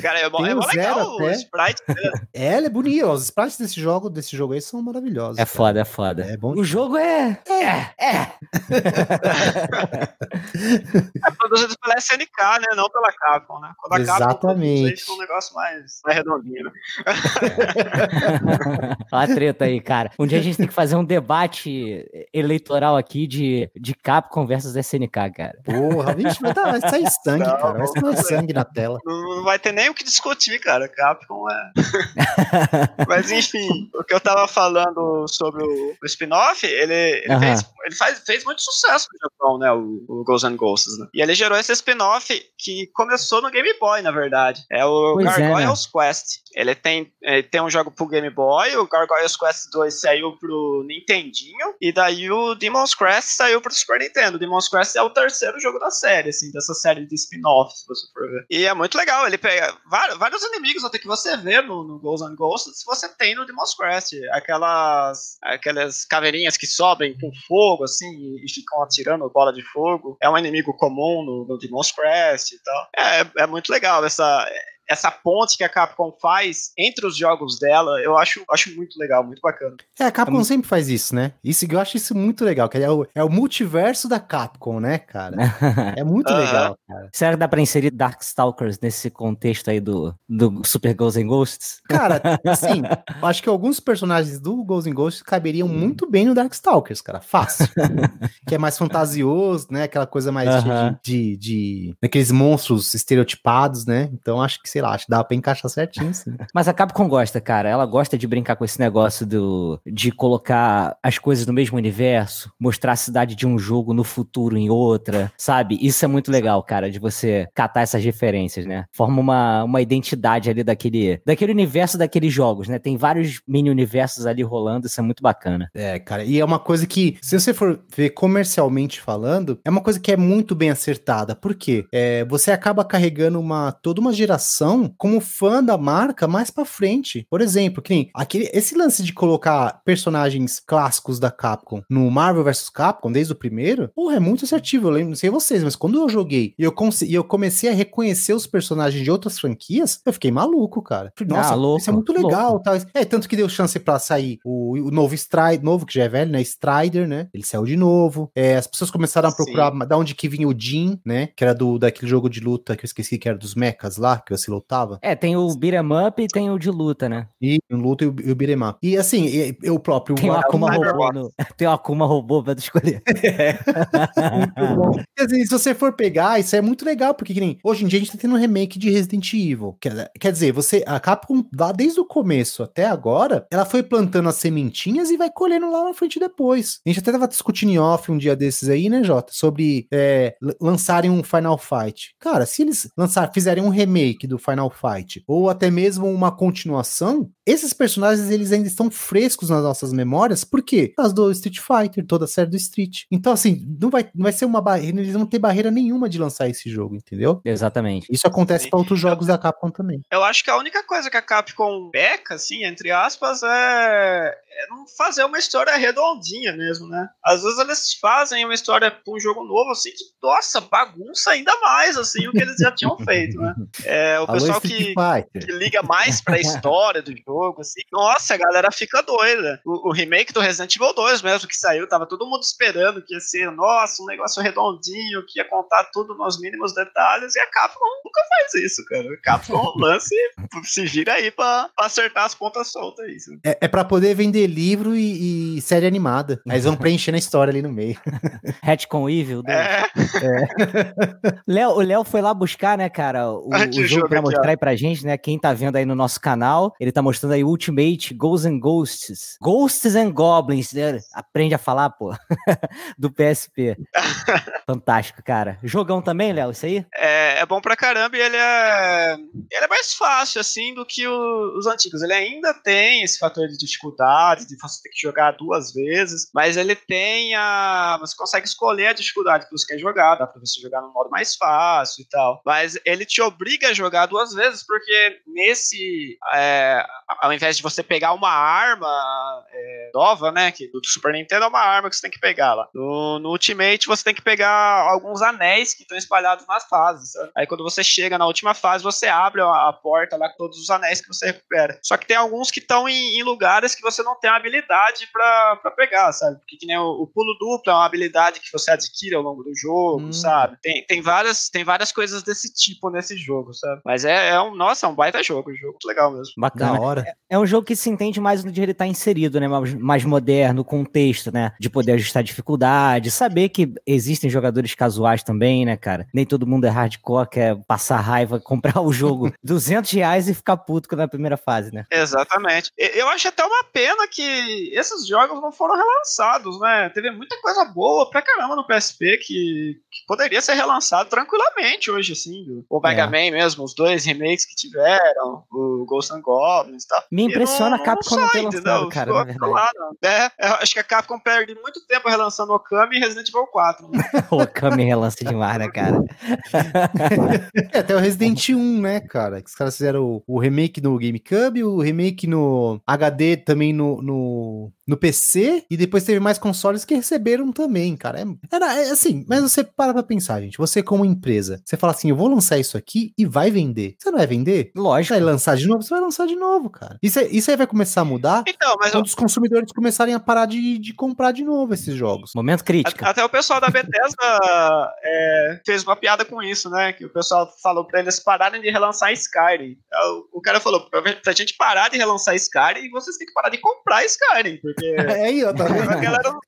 Cara, é, mó- é mó legal Zero o até. sprite. (laughs) É, ele é bonito. Os sprites desse jogo, desse jogo aí são maravilhosos. É cara. foda, é foda. É bom O jogo é. É, é. É produzido pela SNK, né? Não pela Capcom, né? Quando a Capcom Exatamente. fica um negócio mais, mais redondinho, né? (laughs) Olha a treta aí, cara. Um dia a gente tem que fazer um debate eleitoral aqui de, de Capcom versus SNK, cara. Porra, vixe, vai, dar- vai sair sangue, Não, cara. Vai sair sangue na tela. Não, vai ter nem o que discutir, cara. Capcom é. (laughs) Mas enfim, o que eu tava falando sobre o, o spin-off, ele, ele, Aham. fez, ele faz, fez muito sucesso no Japão, né? O, o Ghosts and Ghosts, né? E ele gerou esse spin-off que começou no Game Boy, na verdade. É o Pois é, né? Gargoyles Quest. Ele tem, ele tem um jogo pro Game Boy, o Gargoyles Quest 2 saiu pro Nintendinho, e daí o Demon's Crest saiu pro Super Nintendo. O Demon's Crest é o terceiro jogo da série, assim, dessa série de spin-offs, se você for ver. E é muito legal, ele pega vários, inimigos até que você vê no, no Ghosts and Ghosts, você tem no Demon's Crest. Aquelas, aquelas caveirinhas que sobem com fogo, assim, e, e ficam atirando bola de fogo. É um inimigo comum no, no Demon's Crest e tal. É, é muito legal essa essa ponte que a Capcom faz entre os jogos dela, eu acho, acho muito legal, muito bacana. É, a Capcom É muito- sempre faz isso, né? Isso, eu acho isso muito legal, que é o, é o multiverso da Capcom, né, cara? (laughs) É muito Aham. legal, cara. Será que dá pra inserir Darkstalkers nesse contexto aí do, do Super Ghosts and Ghosts? Cara, (laughs) assim, eu acho que alguns personagens do Ghosts and Ghosts caberiam muito bem no Darkstalkers, cara. Fácil. (laughs) que é mais fantasioso, né? Aquela coisa mais cheia Aham. de, de, de- Daqueles monstros estereotipados, né? Então acho que, sei lá, acho que dá pra encaixar certinho, sim. (laughs) Mas a Capcom gosta, cara. Ela gosta de brincar com esse negócio do, de colocar as coisas no mesmo universo, mostrar a cidade de um jogo no futuro em outra, sabe? Isso é muito legal, cara, de você catar essas referências, né? Forma uma, uma identidade ali daquele, daquele universo daqueles jogos, né? Tem vários mini-universos ali rolando, isso é muito bacana. É, cara, e é uma coisa que, se você for ver comercialmente falando, é uma coisa que é muito bem acertada. Por quê? É, você acaba carregando uma, toda uma geração como fã da marca mais pra frente. Por exemplo, que nem aquele, esse lance de colocar personagens clássicos da Capcom no Marvel vs Capcom, desde o primeiro, porra, é muito assertivo. Eu lembro, não sei vocês, mas quando eu joguei e eu, e eu comecei a reconhecer os personagens de outras franquias, eu fiquei maluco, cara. Falei, Nossa, Ah, louco, isso é muito legal. tal. É, tanto que deu chance pra sair o, o novo Strider, novo que já é velho, né? Strider, né? Ele saiu de novo. É, as pessoas começaram a Sim. procurar da onde que vinha o Jin, né? Que era do daquele jogo de luta que eu esqueci que era dos mechas lá, que você lutava. É, tem o beat'em up e tem o de luta, né? E o luta e o, e o beat'em up. E assim, e, e o próprio Tem o Akuma robô no, (laughs) Tem o Akuma robô pra tu escolher. (laughs) Muito bom. Quer dizer, se você for pegar, isso é muito legal, porque que nem, hoje em dia a gente tá tendo um remake de Resident Evil. Quer, quer dizer, você, a Capcom, lá desde o começo até agora, ela foi plantando as sementinhas e vai colhendo lá na frente depois. A gente até tava discutindo em off um dia desses aí, né, Jota? Sobre é, lançarem um Final Fight. Cara, se eles lançar, fizerem um remake do Final Fight, ou até mesmo uma continuação, esses personagens eles ainda estão frescos nas nossas memórias, por quê? Causa do Street Fighter, toda a série do Street. Então, assim, não vai, não vai ser uma barreira, eles não ter barreira nenhuma de lançar esse jogo, entendeu? Exatamente. Isso acontece para outros jogos da Capcom também. Eu acho que a única coisa que a Capcom peca, assim, entre aspas, é, é não fazer uma história redondinha mesmo, né? Às vezes eles fazem uma história pra um jogo novo, assim, que, nossa, bagunça ainda mais, assim, o que eles já tinham (laughs) feito, né? É, o Alô, pessoal que, que liga mais pra história do jogo, assim, nossa, a galera fica doida. O, o remake do Resident Evil 2 mesmo que saiu, tava todo mundo esperando que ia ser, nossa, um negócio redondinho, que ia contar tudo nos mínimos detalhes, e a Capcom nunca faz isso, cara. A Capcom (laughs) lance se vira aí pra, pra acertar as pontas soltas sabe? É, é para poder vender livro e, e série animada. Eles vão preenchendo a história ali no meio. (laughs) Retcon Evil. dois. É, (laughs) Léo, o Léo foi lá buscar, né, cara, o, o que jogo jogo pra mostrar ó. aí pra gente, né? Quem tá vendo aí no nosso canal, ele tá mostrando aí Ultimate Ghosts and Ghosts. Ghosts and Goblins, né? Aprende a falar, pô. (laughs) Do PSP. (laughs) Fantástico, cara. Jogão também, Léo, isso aí? é, é bom pra caramba e ele é, ele é mais fácil, assim, do que o- os antigos. Ele ainda tem esse fator de dificuldade, de você ter que jogar duas vezes, mas ele tem a. Você consegue escolher a dificuldade que você quer jogar, dá pra você jogar no modo mais fácil e tal. Mas ele te obriga a jogar duas vezes, porque nesse. É, ao invés de você pegar uma arma é, nova, né? Que do Super Nintendo é uma arma que você tem que pegar lá. No, no Ultimate você tem que pegar alguns anéis que estão espalhados nas fases. Sabe? Aí quando você chega na última fase, você abre a, a, porta lá com todos os anéis que você recupera. Só que tem alguns que estão em, em, lugares que você não tem habilidade para pegar, sabe? Porque que nem o, o, pulo duplo é uma habilidade que você adquire ao longo do jogo, hum. sabe? Tem, tem, várias, tem várias coisas desse tipo nesse jogo, sabe? Mas é, é um, nossa, é um baita jogo, um jogo legal mesmo. Bacana. hora. É, é, um jogo que se entende mais onde ele tá inserido, né? Mais, mais moderno, contexto, né? De poder ajustar a dificuldade, saber que existem jogadores casuais também, né, cara? Nem todo mundo é hardcore, quer passar raiva, (laughs) comprar o jogo (laughs) 200 reais e ficar puto na primeira fase, né? Exatamente. Eu acho até uma pena que esses jogos não foram relançados, né? Teve muita coisa boa pra caramba no PSP que poderia ser relançado tranquilamente hoje, assim. O Mega é. Man mesmo, os dois remakes que tiveram, o Ghost and Goblins e tal. Me impressiona não, a Capcom não, não ter lançado, cara, na verdade. É, acho que a Capcom perde muito tempo relançando Okami e Resident Evil 4. Né? (laughs) Okami relança demais, né, cara? é, até o Resident 1, né, cara? Que os caras fizeram o, o remake no GameCube, o remake no HD também no, no, no PC, e depois teve mais consoles que receberam também, cara. É, era é, assim, mas você para pra pensar, gente. Você, como empresa, você fala assim: eu vou lançar isso aqui e vai vender. Você não vai vender? Lógico. Vai lançar de novo? Você vai lançar de novo, cara. Isso, isso aí vai começar a mudar então, mas quando eu... os consumidores começarem a parar de, de comprar de novo esses jogos. Momento crítico. Até o pessoal da Bethesda (laughs) é, fez uma piada com isso, né? Que o pessoal falou pra eles pararem de relançar Skyrim. O, o cara falou: pra, pra gente parar de relançar Skyrim, vocês têm que parar de comprar Skyrim. Porque é aí, ó, tá vendo? A galera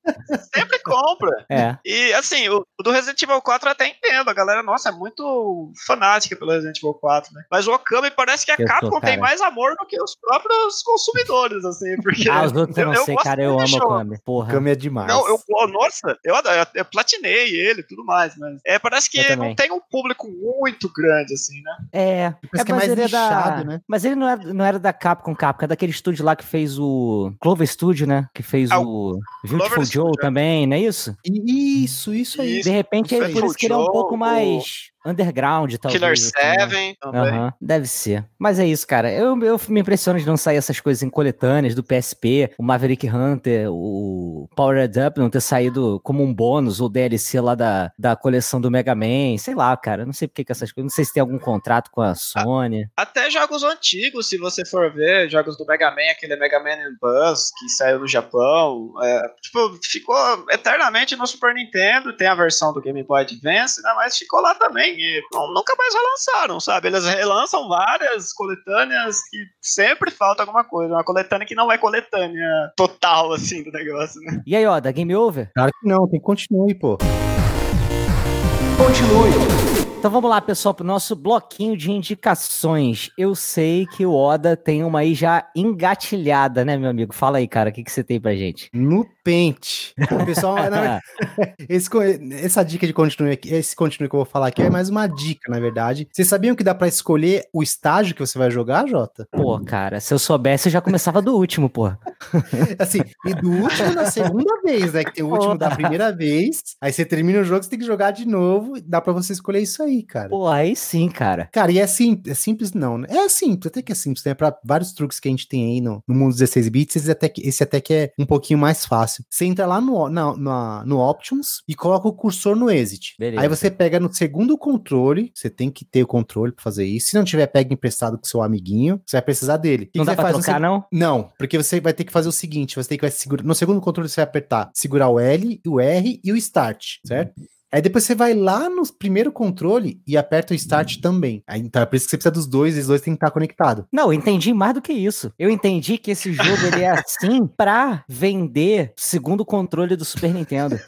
sempre compra. É. E assim, o, o do Resident Evil 4 eu até entendo. A galera, nossa, é muito fanática pelo Resident Evil 4, né? Mas o Okami parece que a eu Capcom tô, tem mais amor do que os próprios consumidores, assim. Porque ah, os outros eu não eu sei, cara. Eu amo o Okami. Porra. Okami é demais. Não, eu, nossa, eu, eu, eu platinei ele e tudo mais, mas é, parece que não tem um público muito grande, assim, né? É. É, é mais ele lixado, é da... né? Mas ele não era, não era da Capcom Capcom, é daquele estúdio lá que fez o Clover Studio, né? Que fez ah, o Beautiful Joe também, não é isso? Isso, isso aí. De repente, é por isso que ele é um pouco mais underground, talvez. Killer 7 né? também. Uhum, deve ser. Mas é isso, cara. Eu, eu me impressiono de não sair essas coisas em coletâneas do PSP, o Maverick Hunter, o Powered Up não ter saído como um bônus ou DLC lá da, da coleção do Mega Man. Sei lá, cara. Não sei porque que essas coisas. Não sei se tem algum contrato com a Sony. Até jogos antigos, se você for ver, jogos do Mega Man, aquele Mega Man Buzz que saiu no Japão. É, tipo, ficou eternamente no Super Nintendo. Tem a versão do Game Boy Advance, né? Mas ficou lá também e nunca mais relançaram, sabe? Eles relançam várias coletâneas que sempre falta alguma coisa. Uma coletânea que não é coletânea total, assim, do negócio, né? E aí, ó, da Game Over? Claro que não, tem que continuar, pô. Continue. Então vamos lá, pessoal, para o nosso bloquinho de indicações. Eu sei que o Oda tem uma aí já engatilhada, né, meu amigo? Fala aí, cara, o que, que você tem pra gente? No pente. O pessoal, não, (laughs) esse, essa dica de continue aqui, esse continue que eu vou falar aqui é mais uma dica, na verdade. Vocês sabiam que dá para escolher o estágio que você vai jogar, Jota? Pô, cara, se eu soubesse, eu já começava do último, pô. (laughs) assim, e do último na segunda vez, né? Que tem o último da primeira vez, aí você termina o jogo, você tem que jogar de novo, dá para você escolher isso aí aí, cara. Pô, aí sim, cara. Cara, e é, sim, é simples, não. Né? É simples, até que é simples, né? Pra vários truques que a gente tem aí no, no mundo dos 16 bits, esse até, que, esse até que é um pouquinho mais fácil. Você entra lá no, na, na, no Options e coloca o cursor no Exit. Beleza. Aí você pega no segundo controle, você tem que ter o controle pra fazer isso. Se não tiver, pega emprestado com seu amiguinho, você vai precisar dele. não dá pra trocar, não? Não, porque você vai ter que fazer o seguinte, você tem que vai segurar, no segundo controle você vai apertar, segurar o L, o R e o Start, certo? Aí depois você vai lá no primeiro controle e aperta o Start também. Aí, então é por isso que você precisa dos dois, e os dois têm que estar conectados. Não, eu entendi mais do que isso. Eu entendi que esse jogo ele é assim (laughs) pra vender segundo controle do Super Nintendo.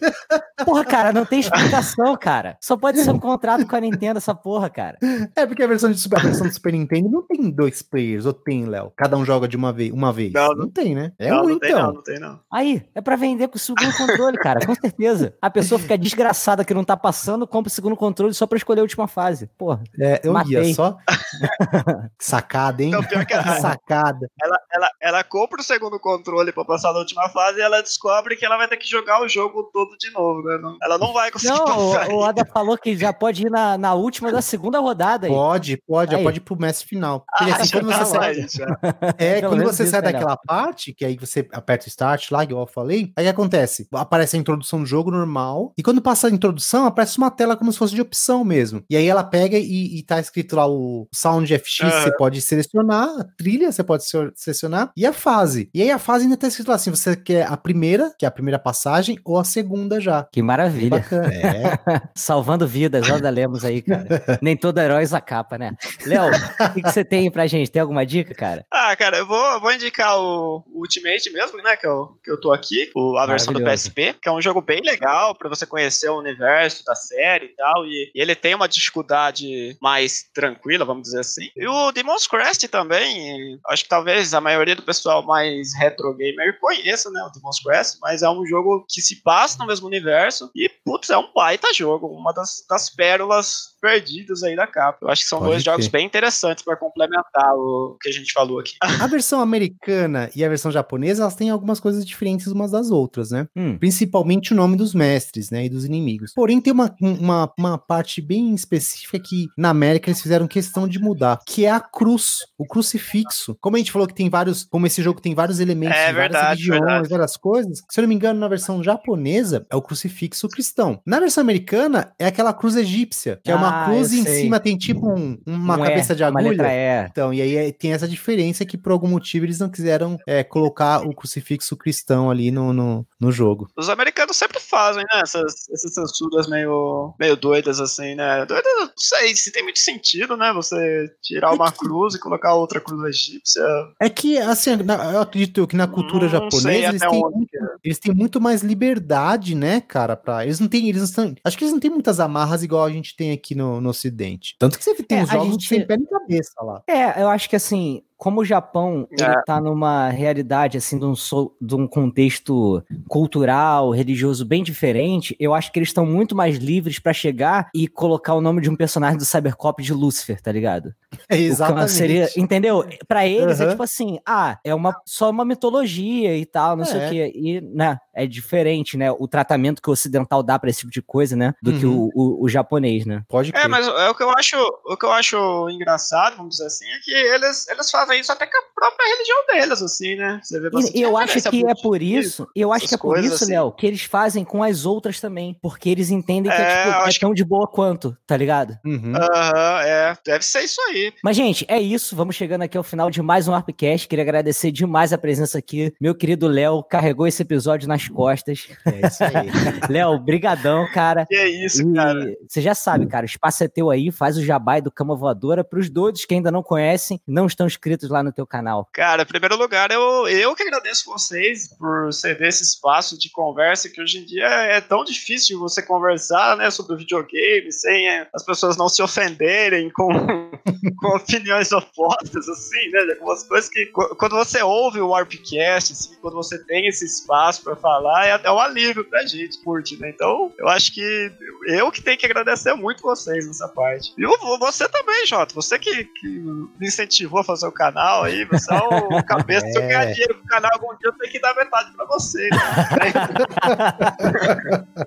Porra, cara, não tem explicação, cara. Só pode ser um contrato com a Nintendo essa porra, cara. É porque a versão, de a versão do Super Nintendo não tem dois players, ou tem, Léo? Cada um joga de uma vez, uma vez. Não, não, não tem, né? É não, um, não tem, então. Não, não tem, não. Aí, é pra vender com o segundo controle, cara, com certeza. A pessoa fica desgraçada que não tá passando, compra o segundo controle só pra escolher a última fase. Porra. É, eu matei. ia só. (laughs) Sacada, hein? Não, pior que ela, Sacada. Ela, ela, ela compra o segundo controle pra passar na última fase e ela descobre que ela vai ter que jogar o jogo todo de novo, né? Não- ela não vai conseguir Não, (laughs) passar. o, o Oda falou que já pode ir na, na última da segunda rodada aí. Pode, pode, já Aí. pode ir pro mestre final. Porque, assim, já quando tá você sai, já. (laughs) é, (laughs) Pelo quando você sai melhor. daquela parte, que aí você aperta o start lá, igual eu falei, aí o que acontece? Aparece a introdução do jogo normal, e quando passa a introdução, aparece uma tela como se fosse de opção mesmo. E aí ela pega e, e tá escrito lá o Sound FX, Aham. você pode selecionar, a trilha você pode se- selecionar, e a fase. E aí a fase ainda tá escrito lá assim, você quer a primeira, que é a primeira passagem, ou a segunda já. Que maravilha. Bacana. É. (laughs) Salvando vidas, Oda Lemos aí, cara. Nem todo herói usa capa, né? Léo, o que, que você tem pra gente? Tem alguma dica, cara? Ah, cara, eu vou, vou indicar o Ultimate mesmo, né? Que eu, que eu tô aqui, o- a versão do. PSP, que é um jogo bem legal pra você conhecer o universo da série e tal. E, e ele tem uma dificuldade mais tranquila, vamos dizer assim. E o Demon's Crest também, acho que talvez a maioria do pessoal mais retro gamer conheça, né? O Demon's Crest, mas é um jogo que se passa no mesmo universo e, putz, é um baita jogo, uma das, das pérolas perdidas aí da capa. Eu acho que são Pode dois jogos bem interessantes pra complementar o que a gente falou aqui. (laughs) A versão americana e a versão japonesa, elas têm algumas coisas diferentes umas das outras, né? Hum, Principalmente o nome dos mestres, né? E dos inimigos. Porém, tem uma, uma, uma parte bem específica que na América eles fizeram questão de mudar, que é a cruz, o crucifixo. Como a gente falou que tem vários, como esse jogo tem vários elementos É de várias verdade, religiões, verdade. várias coisas, se eu não me engano, na versão japonesa é o crucifixo cristão. Na versão americana é aquela cruz egípcia, que é uma Ah, cruz e em sei. cima tem tipo um- uma um cabeça E, de Uma agulha. letra E. Então, e aí é- tem essa diferença que por algum motivo eles não quiseram é, colocar o crucifixo cristão ali no, no, no jogo. Os americanos sempre fazem, né? Essas, essas censuras meio, meio doidas, assim, né? Doidas, não sei se tem muito sentido, né? Você tirar uma cruz e colocar outra cruz egípcia. É que, assim, na- eu acredito que na cultura Não japonesa sei eles têm, muito, eles têm muito mais liberdade, né, cara? Pra, eles não têm, eles não são, acho que eles não têm muitas amarras igual a gente tem aqui no, no ocidente. Tanto que você tem É, os a jogos gente- sem pé nem cabeça lá. É, eu acho que assim, como o Japão ele É. tá numa realidade assim de um, de um contexto cultural, religioso bem diferente, eu acho que eles estão muito mais livres pra chegar e colocar o nome de um personagem do Cybercop de Lúcifer, tá ligado? (laughs) É que exatamente. Seria, entendeu? Pra eles é Aham. tipo assim, ah, é uma só uma mitologia e tal, não sei É. o quê. E, né, é diferente, né? O tratamento que o ocidental dá pra esse tipo de coisa, né? Do que Uhum. o, o, o japonês, né? Pode É, crer. mas é o que eu acho, o que eu acho engraçado, vamos dizer assim, é que eles, eles fazem isso até com a própria religião deles, assim, né? Você vê bastante E eu acho que é por isso, eu acho que é por isso, assim. Léo, que eles fazem com as outras também. Porque eles entendem que é, É, tipo, é tão de boa quanto, tá ligado? Uhum. Aham, é, deve ser isso aí. Mas, gente, é isso. Vamos chegando aqui ao final de mais um Arpcast. Queria agradecer demais a presença aqui. Meu querido Léo carregou esse episódio nas costas. É isso aí. (laughs) Léo, brigadão, cara. Que é isso, E cara. você já sabe, cara, o espaço é teu aí, faz o jabai do Cama Voadora pros doidos que ainda não conhecem, não estão inscritos lá no teu canal. Cara, em primeiro lugar, eu, eu que agradeço vocês por ceder esse espaço de conversa que hoje em dia é tão difícil você conversar, né, sobre videogame sem é, as pessoas não se ofenderem com, (laughs) com opiniões opostas, assim, né, de algumas coisas que qu- quando você ouve o Warpcast, assim, quando você tem esse espaço pra falar, é até um alívio pra gente, curte, né, então eu acho que eu que tenho que agradecer muito vocês nessa parte. E você também, Jota, você que, que me incentivou a fazer o canal aí, você é o (laughs) cabeça, se eu ganhar É. dinheiro com o canal algum dia, eu tenho que dar metade pra você. né?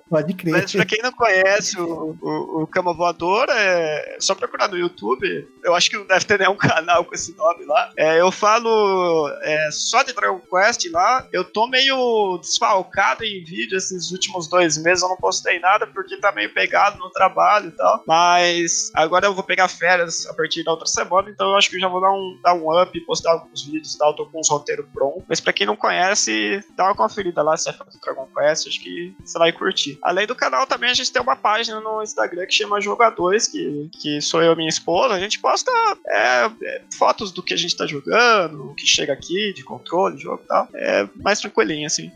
(laughs) Pode crer. Mas pra quem não conhece o, o, o Cama Voador, é só procurar no YouTube. Eu acho que não deve ter nenhum (laughs) canal com esse nome lá. É, eu falo é, só de Dragon Quest lá. Eu tô meio desfalcado em vídeo esses últimos dois meses. Eu não postei nada porque tá meio pegado no trabalho e tal. Mas agora eu vou pegar férias a partir da outra semana. Então eu acho que já vou dar um, dar um up, postar alguns vídeos e tal. Tô com uns roteiros prontos. Mas pra quem não conhece, dá uma conferida lá se é fã do Dragon Quest. Acho que você vai curtir. Além do canal, também a gente tem uma página no Instagram que chama Jogadores, que, que sou eu e minha esposa. A gente posta é, é, fotos do que a gente tá jogando, o que chega aqui, de controle, jogo e tal. É mais tranquilinho, assim.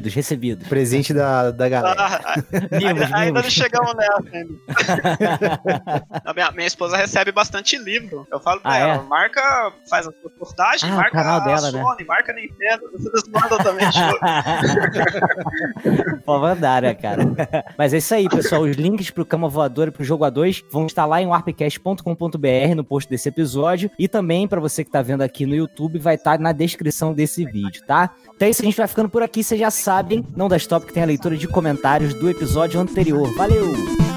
Recebidos, recebidos. Presente da, da galera. Ah, (laughs) Mimos, ainda, ainda não mimos. chegamos nessa ainda. (laughs) A minha, minha esposa recebe bastante livro. Eu falo pra Ah, ela, é? marca faz a reportagem, Ah, o marca canal a dela, né? Sony, marca a Nintendo, vocês mandam também. (laughs) Pô, mandar, né, cara? Mas é isso aí, pessoal. Os links pro Cama Voador e pro Jogo A2 vão estar lá em warpcast.com.br no post desse episódio. E também, pra você que tá vendo aqui no YouTube, vai estar na descrição desse vídeo, tá? Então é isso, a gente vai ficando por aqui. Vocês já sabem, não da Stop, que tem a leitura de comentários do episódio anterior. Valeu!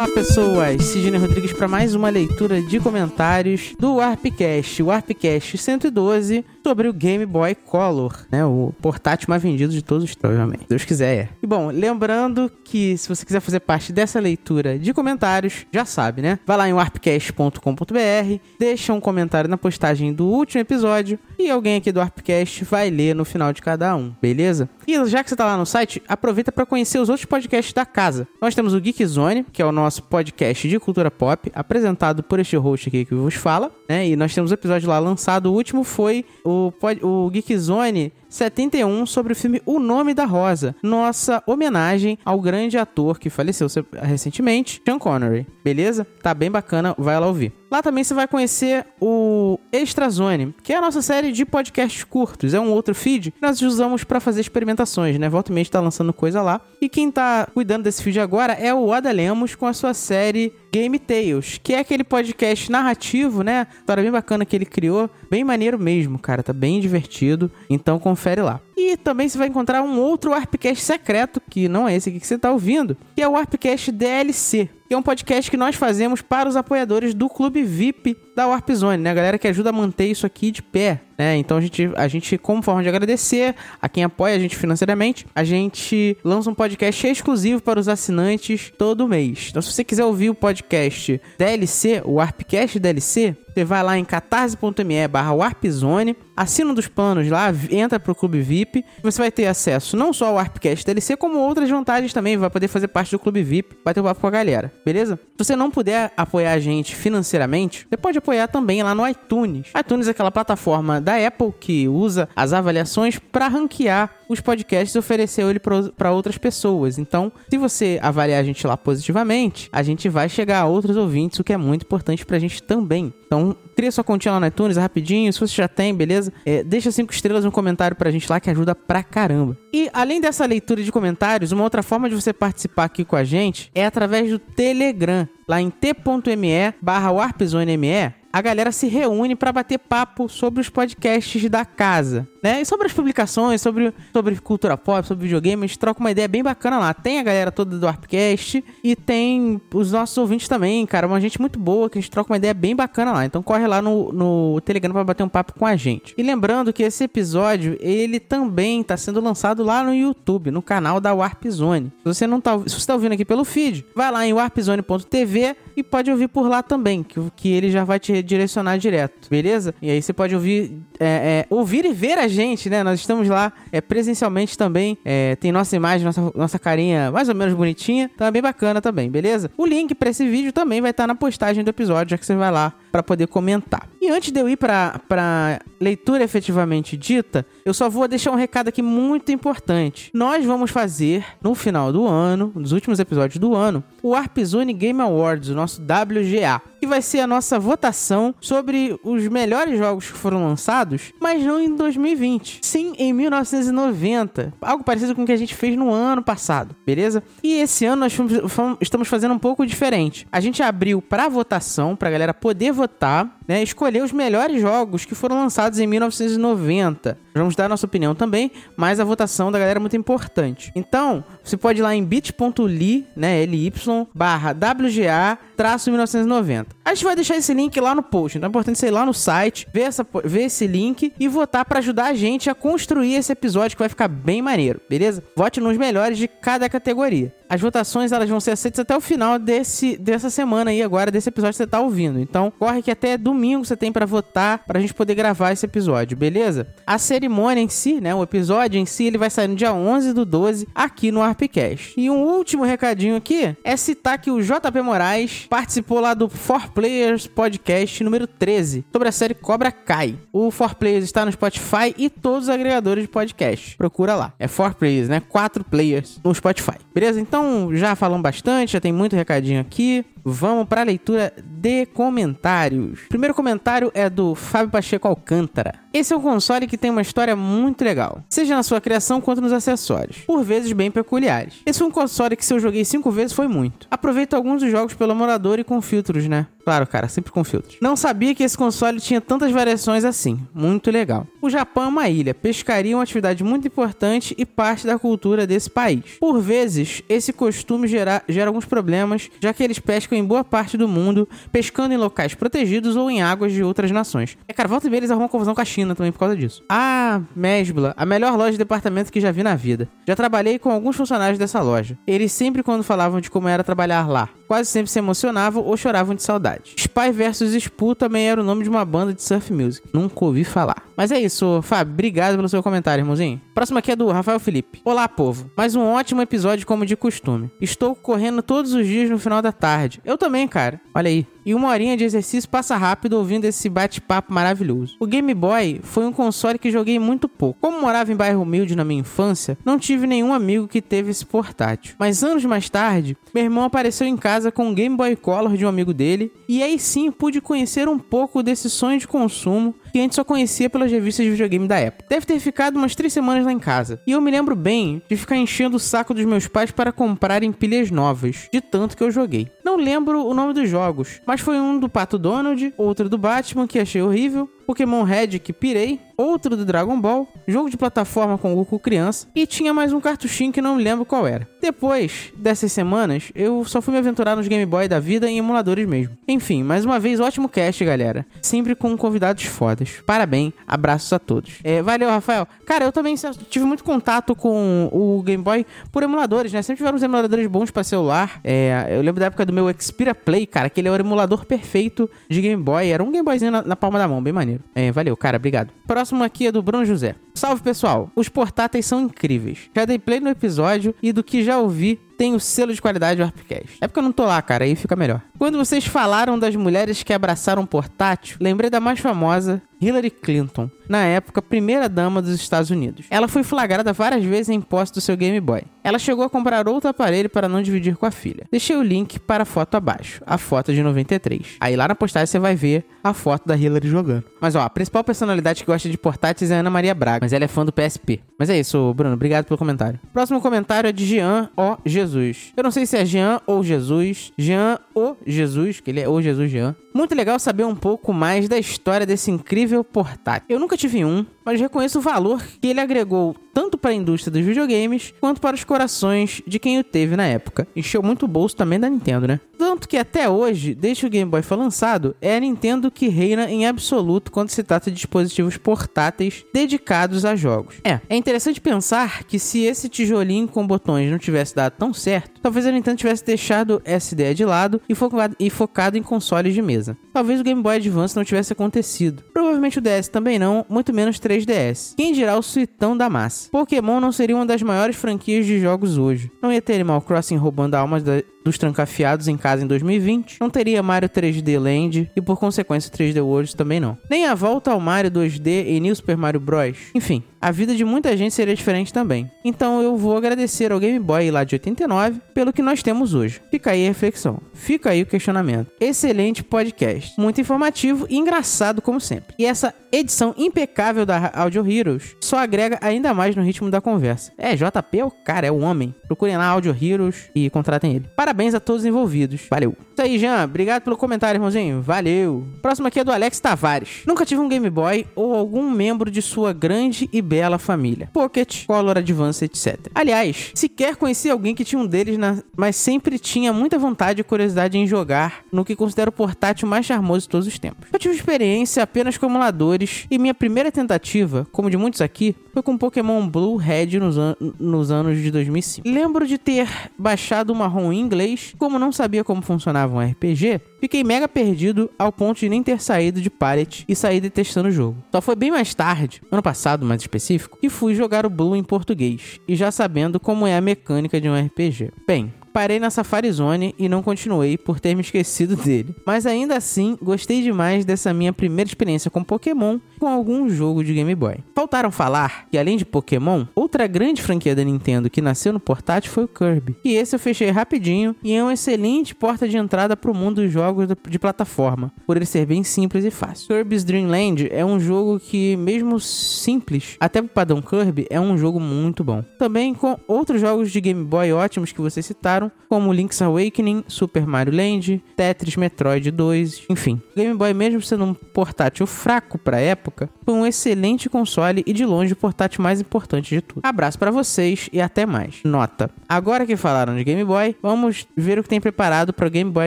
Olá pessoas, Sidney Rodrigues para mais uma leitura de comentários do Warpcast, o Warpcast 112 sobre o Game Boy Color, né, o portátil mais vendido de todos, provavelmente. Se Deus quiser. é. E bom, lembrando que se você quiser fazer parte dessa leitura de comentários, já sabe, né? Vai lá em warpcast.com.br, deixa um comentário na postagem do último episódio e alguém aqui do Warpcast vai ler no final de cada um, beleza? E já que você tá lá no site, aproveita para conhecer os outros podcasts da casa. Nós temos o Geek Zone, que é o nosso podcast de cultura pop, apresentado por este host aqui que vos fala, né? E nós temos o episódio lá lançado, o último foi o, o Geek Zone 71 sobre o filme O Nome da Rosa, nossa homenagem ao grande ator que faleceu recentemente, Sean Connery. Beleza? Tá bem bacana, vai lá ouvir. Lá também você vai conhecer o Extra Zone, que é a nossa série de podcasts curtos. É um outro feed que nós usamos para fazer experimentações, né? Volta e meia tá lançando coisa lá. E quem tá cuidando desse feed agora é o Ada Lemos com a sua série Game Tales, que é aquele podcast narrativo, né? História bem bacana que ele criou, bem maneiro mesmo, cara, tá bem divertido. Então confere lá. E também você vai encontrar um outro Warpcast secreto, que não é esse aqui que você tá ouvindo, que é o Warpcast DLC, que é um podcast que nós fazemos para os apoiadores do Clube VIP da Warp Zone, né? A galera que ajuda a manter isso aqui de pé, né? Então a gente, a gente, como forma de agradecer a quem apoia a gente financeiramente, a gente lança um podcast exclusivo para os assinantes todo mês. Então se você quiser ouvir o podcast DLC, o Warpcast DLC, você vai lá em catarse.me barra warpzone, assina um dos planos lá, entra pro Clube VIP, você vai ter acesso não só ao Warpcast DLC, como outras vantagens também, vai poder fazer parte do Clube VIP, bater um papo com a galera, beleza? Se você não puder apoiar a gente financeiramente, você pode apoiar também lá no iTunes. iTunes é aquela plataforma da Apple que usa as avaliações para ranquear os podcasts e oferecer ele para outras pessoas. Então, se você avaliar a gente lá positivamente, a gente vai chegar a outros ouvintes, o que é muito importante pra gente também. Então, cria sua continha lá no iTunes rapidinho, se você já tem, beleza? É, deixa cinco estrelas no comentário pra gente lá que ajuda pra caramba. E além dessa leitura de comentários, uma outra forma de você participar aqui com a gente é através do Telegram, lá em t.me barra warpzoneme a galera se reúne pra bater papo sobre os podcasts da casa, né? E sobre as publicações, sobre, sobre cultura pop, sobre videogame, a gente troca uma ideia bem bacana lá. Tem a galera toda do Warpcast e tem os nossos ouvintes também, cara. Uma gente muito boa que a gente troca uma ideia bem bacana lá. Então corre lá no, no Telegram pra bater um papo com a gente. E lembrando que esse episódio, ele também tá sendo lançado lá no YouTube, no canal da Warp Zone. Se você não tá, se você tá ouvindo aqui pelo feed, vai lá em warpzone.tv e pode ouvir por lá também, que, que ele já vai te direcionar direto, beleza? E aí você pode ouvir, é, é, ouvir e ver a gente, né? Nós estamos lá é, presencialmente também, é, tem nossa imagem, nossa, nossa carinha mais ou menos bonitinha, tá bem bacana também, beleza? O link para esse vídeo também vai estar na postagem do episódio, já que você vai lá para poder comentar. E antes de eu ir para para leitura efetivamente dita, eu só vou deixar um recado aqui muito importante. Nós vamos fazer no final do ano, nos últimos episódios do ano, o Warp Zone Game Awards, nosso WGA, que vai ser a nossa votação sobre os melhores jogos que foram lançados, mas não em 2020, sim em 1990, algo parecido com o que a gente fez no ano passado, beleza? E esse ano nós fomos- fomos- estamos fazendo um pouco diferente. A gente abriu para votação, para a galera poder votar, né, escolher os melhores jogos que foram lançados em 1990. Vamos dar nossa opinião também, mas a votação da galera é muito importante. Então, você pode ir lá em bit.ly, né, ly, barra WGA, traço 1990. A gente vai deixar esse link lá no post, então é importante você ir lá no site, ver, essa, ver esse link e votar para ajudar a gente a construir esse episódio que vai ficar bem maneiro, beleza? Vote nos melhores de cada categoria. As votações elas vão ser aceitas até o final desse, dessa semana aí agora, desse episódio que você tá ouvindo. Então, corre que até domingo você tem para votar pra gente poder gravar esse episódio, beleza? A cerimônia em si, né, o episódio em si, ele vai sair no dia 11 do 12 aqui no Arpcast. E um último recadinho aqui é citar que o JP Moraes participou lá do 4Players Podcast número 13, sobre a série Cobra Kai. O 4Players está no Spotify e todos os agregadores de podcast. Procura lá. É 4Players, né? 4 Players no Spotify. Beleza? Então, Então, já falamos bastante, já tem muito recadinho aqui. Vamos para a leitura de comentários. Primeiro comentário é do Fábio Pacheco Alcântara. Esse é um console que tem uma história muito legal, seja na sua criação quanto nos acessórios, por vezes bem peculiares. Esse foi um console que se eu joguei cinco vezes foi muito. Aproveito alguns dos jogos pelo emulador e com filtros, né? Claro, cara, sempre com filtros. Não sabia que esse console tinha tantas variações assim. Muito legal. O Japão é uma ilha, pescaria é uma atividade muito importante e parte da cultura desse país. Por vezes, esse costume gera, gera alguns problemas, já que eles pescam em boa parte do mundo, pescando em locais protegidos ou em águas de outras nações. É, cara, volta e meia eles arrumam confusão com a China também por causa disso. Ah, Mesbla, a melhor loja de departamento que já vi na vida. Já trabalhei com alguns funcionários dessa loja. Eles sempre quando falavam de como era trabalhar lá, quase sempre se emocionavam ou choravam de saudade. Spy vs Spoo também era o nome de uma banda de surf music. Nunca ouvi falar. Mas é isso, Fábio. Obrigado pelo seu comentário, irmãozinho. Próximo aqui é do Rafael Felipe. Olá, povo. Mais um ótimo episódio como de costume. Estou correndo todos os dias no final da tarde. Eu também, cara. Olha aí. E uma horinha de exercício passa rápido ouvindo esse bate-papo maravilhoso. O Game Boy foi um console que joguei muito pouco. Como morava em bairro humilde na minha infância, não tive nenhum amigo que teve esse portátil. Mas anos mais tarde, meu irmão apareceu em casa com um Game Boy Color de um amigo dele, e aí sim pude conhecer um pouco desse sonho de consumo que antes só conhecia pelas revistas de videogame da época. Deve ter ficado umas três semanas lá em casa. E eu me lembro bem de ficar enchendo o saco dos meus pais para comprarem pilhas novas, de tanto que eu joguei. Não lembro o nome dos jogos, mas foi um do Pato Donald, outro do Batman que achei horrível, Pokémon Red que pirei, outro do Dragon Ball, jogo de plataforma com Goku criança e tinha mais um cartuchinho que não me lembro qual era. Depois dessas semanas, eu só fui me aventurar nos Game Boy da vida em emuladores mesmo. Enfim, mais uma vez, ótimo cast, galera. Sempre com convidados fodas. Parabéns, abraços a todos. É, valeu, Rafael. Cara, eu também tive muito contato com o Game Boy por emuladores, né? Sempre tiveram uns emuladores bons para celular. É, eu lembro da época do meu Xperia Play, cara, que ele era o emulador perfeito de Game Boy. Era um Game Boyzinho na, na palma da mão, bem maneiro. É, valeu, cara, obrigado. Próximo aqui é do Bruno José. Salve pessoal, os portáteis são incríveis. Já dei play no episódio e do que já ouvi, tem o selo de qualidade do Arpcast. É porque eu não tô lá, cara, aí fica melhor. Quando vocês falaram das mulheres que abraçaram portátil, lembrei da mais famosa, Hillary Clinton, na época primeira dama dos Estados Unidos. Ela foi flagrada várias vezes em posse do seu Game Boy. Ela chegou a comprar outro aparelho para não dividir com a filha. Deixei o link para a foto abaixo, a foto de 93. Aí lá na postagem você vai ver a foto da Hillary jogando. Mas ó, a principal personalidade que gosta de portáteis é a Ana Maria Braga, mas ela é fã do PSP. Mas é isso, Bruno, obrigado pelo comentário. Próximo comentário é de Jean O Jesus. Eu não sei se é Jean ou Jesus, Jean O Jesus, que ele é O Jesus Jean. Muito legal saber um pouco mais da história desse incrível portátil. Eu nunca tive um, mas reconheço o valor que ele agregou tanto para a indústria dos videogames quanto para os corações de quem o teve na época. Encheu muito o bolso também da Nintendo, né? Tanto que até hoje, desde que o Game Boy foi lançado, é a Nintendo que reina em absoluto quando se trata de dispositivos portáteis dedicados a jogos. É, é interessante pensar que se esse tijolinho com botões não tivesse dado tão certo, talvez a Nintendo tivesse deixado essa ideia de lado e focado, e focado em consoles de mesa. Talvez o Game Boy Advance não tivesse acontecido. Provavelmente o DS também não, muito menos 3DS. Quem dirá o suitão da massa? Pokémon não seria uma das maiores franquias de jogos hoje. Não ia ter Animal Crossing roubando almas da, dos trancafiados em casa em 2020. Não teria Mario 3D Land e por consequência 3D World também não. Nem a volta ao Mario 2D e New Super Mario Bros. Enfim, a vida de muita gente seria diferente também. Então eu vou agradecer ao Game Boy lá de 89 pelo que nós temos hoje. Fica aí a reflexão. Fica aí o questionamento. Excelente podcast. Muito informativo e engraçado como sempre. E essa edição impecável da Audio Heroes só agrega ainda mais no ritmo da conversa. É, JP é o cara, é o homem. Procurem lá Audio Heroes e contratem ele. Parabéns a todos os envolvidos. Valeu. Isso aí, Jean. Obrigado pelo comentário, irmãozinho. Valeu. Próximo aqui é do Alex Tavares. Nunca tive um Game Boy ou algum membro de sua grande e bela família. Pocket, Color Advance, etc. Aliás, sequer conheci alguém que tinha um deles, na... mas sempre tinha muita vontade e curiosidade em jogar no que considero o portátil mais charmoso de todos os tempos. Eu tive experiência apenas com emuladores e minha primeira tentativa, como de muitos aqui, foi com Pokémon Blue Red nos, an nos anos de 2005. Lembro de ter baixado uma ROM em inglês, como não sabia como funcionava um RPG, fiquei mega perdido ao ponto de nem ter saído de Pallet e sair detestando o jogo. Só foi bem mais tarde, ano passado mais específico, que fui jogar o Blue em português, e já sabendo como é a mecânica de um RPG. Bem, parei na Safari Zone e não continuei por ter me esquecido (laughs) dele. Mas ainda assim, gostei demais dessa minha primeira experiência com Pokémon com algum jogo de Game Boy. Faltaram falar que além de Pokémon, outra grande franquia da Nintendo que nasceu no portátil foi o Kirby. E esse eu fechei rapidinho e é uma excelente porta de entrada para o mundo dos jogos de plataforma, por ele ser bem simples e fácil. Kirby's Dream Land é um jogo que, mesmo simples, até pro padrão Kirby, é um jogo muito bom. Também com outros jogos de Game Boy ótimos que vocês citaram, como Link's Awakening, Super Mario Land, Tetris, Metroid 2, enfim. Game Boy, mesmo sendo um portátil fraco pra época, foi um excelente console e de longe o portátil mais importante de tudo. Abraço para vocês e até mais. Nota: agora que falaram de Game Boy, vamos ver o que tem preparado para o Game Boy